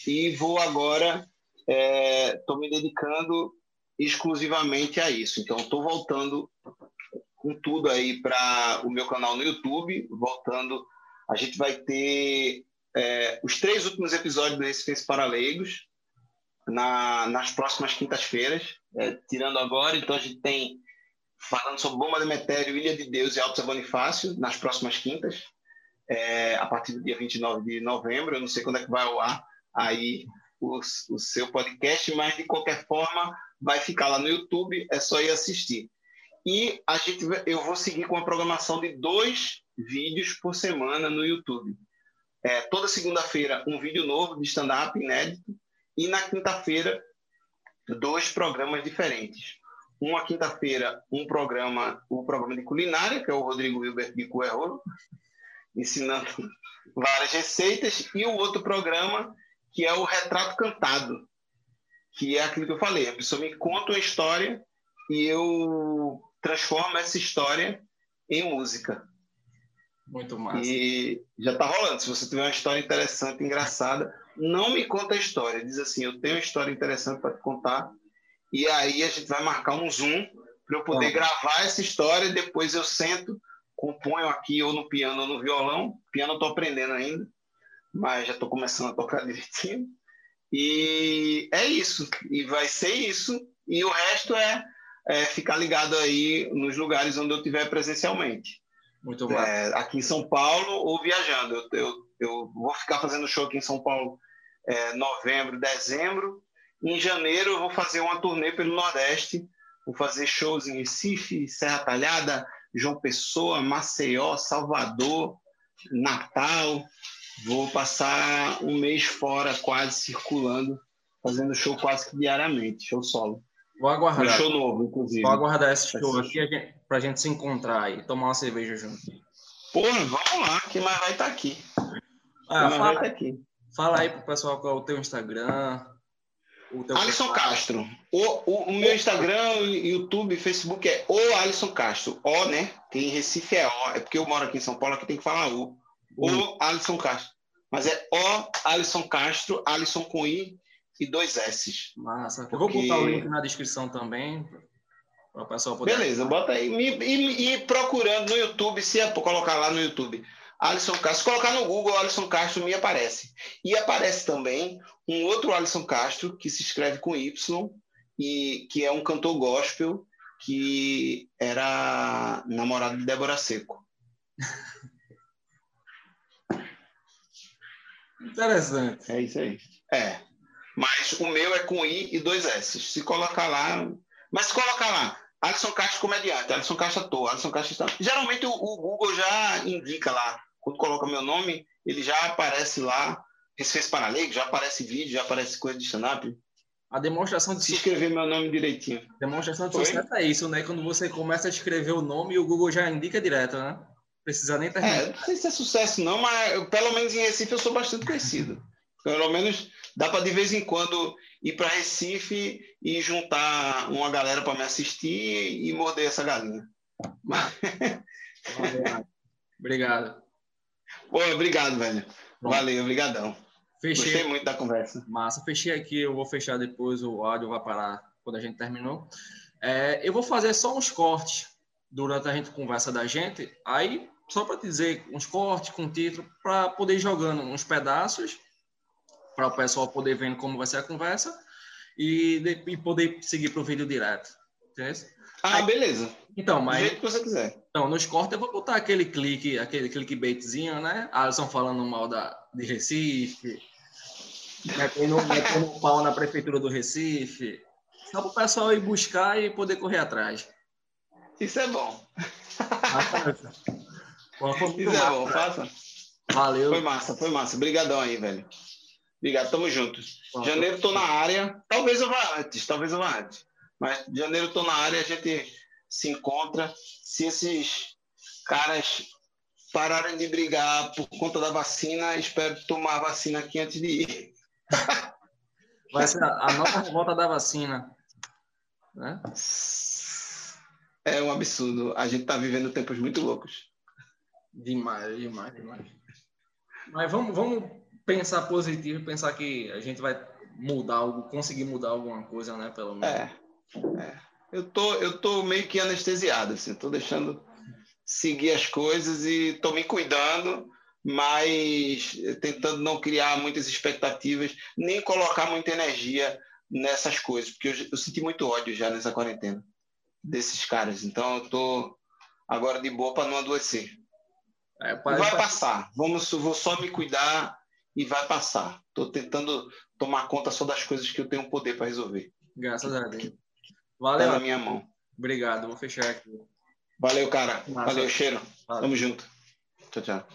E vou agora, estou é, me dedicando exclusivamente a isso. Então, estou voltando com tudo aí para o meu canal no YouTube. Voltando, a gente vai ter é, os três últimos episódios do Recifense para Leigos na, nas próximas quintas-feiras, é, tirando agora. Então a gente tem falando sobre Bomba Demetério, Ilha de Deus e Alto Bonifácio nas próximas quintas, é, a partir do dia 29 de novembro. Eu não sei quando é que vai ao ar aí o, o seu podcast, mas de qualquer forma vai ficar lá no YouTube, é só ir assistir. E a gente, eu vou seguir com a programação de dois vídeos por semana no YouTube. É, toda segunda-feira, um vídeo novo de stand-up inédito e na quinta-feira, dois programas diferentes. Uma quinta-feira, um programa, o programa de culinária, que é o Rodrigo Wilber de Coerrolo, ensinando várias receitas, e o outro programa, que é o Retrato Cantado, que é aquilo que eu falei. A pessoa me conta uma história e eu transformo essa história em música. Muito massa. E já está rolando. Se você tiver uma história interessante, engraçada, não me conta a história. Diz assim: eu tenho uma história interessante para te contar. E aí a gente vai marcar um Zoom para eu poder gravar essa história. Depois eu sento, componho aqui ou no piano ou no violão. Piano eu estou aprendendo ainda, mas já estou começando a tocar direitinho. E é isso. E vai ser isso. E o resto é, é ficar ligado aí nos lugares onde eu estiver presencialmente. Muito bom. É, aqui em São Paulo ou viajando. Eu, eu, eu, vou ficar fazendo show aqui em São Paulo é, novembro, dezembro. Em janeiro eu vou fazer uma turnê pelo Nordeste. Vou fazer shows em Recife, Serra Talhada, João Pessoa, Maceió, Salvador, Natal. Vou passar um mês fora, quase circulando, fazendo show quase que diariamente, show solo. Vou aguardar. Um show novo, inclusive. Vou aguardar esse show aqui para a gente se encontrar e tomar uma cerveja junto. Porra, vamos lá, que mais vai estar tá aqui. Ah, fala, vai tá aqui. fala aí pro pessoal qual é o teu Instagram. O teu Alisson Castro. O, o, o, meu Instagram, YouTube, Facebook é o Alisson Castro. O, né? Tem em Recife é O. É porque eu moro aqui em São Paulo, aqui tem que falar O. O. Alisson Castro. Mas é O Alisson Castro, Alisson com I e dois S. Massa. Eu vou botar o link na descrição também. Para o pessoal poder. Beleza, bota aí. E, e, e, procurando no YouTube, se é colocar lá no YouTube. Alisson Castro, se colocar no Google, Alisson Castro me aparece. E aparece também um outro Alisson Castro, que se escreve com Y, e que é um cantor gospel, que era namorado de Débora Seco. Interessante. É isso aí. É. Mas o meu é com I e dois S. Se colocar lá. Mas se colocar lá, Alisson Castro comediante, Alisson Castro ator, Alisson Castro está. Geralmente o, o, Google já indica lá. Quando coloca meu nome, ele já aparece lá. Esse fez Paralego, já aparece vídeo, já aparece coisa de stand-up. A demonstração de Se escrever meu nome direitinho. Demonstração de sucesso é isso, né? Quando você começa a escrever o nome, o Google já indica direto, né? Precisa nem terminar. É, não sei se é sucesso, não, mas pelo menos em Recife eu sou bastante conhecido. Pelo menos dá para de vez em quando ir para Recife e juntar uma galera para me assistir e morder essa galinha. Obrigado. Pô, obrigado, velho. Bom, Valeu, obrigadão. Fechei. Gostei muito da conversa. Massa, fechei aqui, eu vou fechar depois, o áudio vai parar quando a gente terminou. É, eu vou fazer só uns cortes durante a gente conversa da gente, aí só para dizer uns cortes com título, para poder ir jogando uns pedaços, para o pessoal poder vendo como vai ser a conversa e, de, e poder seguir para o vídeo direto. Entendeu? Ah, aí, beleza. Então, mas. Do jeito que você quiser. Então, nos cortes eu vou botar aquele clique, aquele clickbaitzinho, né? Alisson falando mal da, de Recife, metendo, metendo pau na prefeitura do Recife. Só para o pessoal ir buscar e poder correr atrás. Isso é bom. Bom, foi Isso é bom, faça. Valeu. Foi massa, foi massa. Obrigadão aí, velho. Obrigado, tamo junto. Janeiro tô na área. Talvez eu vá antes, talvez eu vá antes. Mas janeiro tô na área, a gente se encontra. Se esses caras pararem de brigar por conta da vacina, espero tomar a vacina aqui antes de ir. Vai ser a nova revolta da vacina. Né? É um absurdo. A gente tá vivendo tempos muito loucos. Demais, demais, demais. Mas vamos, vamos pensar positivo, pensar que a gente vai mudar algo, conseguir mudar alguma coisa, né? Pelo menos. É, é. Eu tô, eu tô meio que anestesiado, assim, tô deixando seguir as coisas e tô me cuidando, mas tentando não criar muitas expectativas, nem colocar muita energia nessas coisas, porque eu, eu senti muito ódio já nessa quarentena desses caras. Então eu tô agora de boa para não adoecer. É, vai passar. Vamos, vou só me cuidar e vai passar. Estou tentando tomar conta só das coisas que eu tenho poder para resolver. Graças a Deus. Valeu. Tá na minha mão. Obrigado. Vou fechar aqui. Valeu, cara. Valeu, cheiro. Valeu. Tamo junto. Tchau, tchau.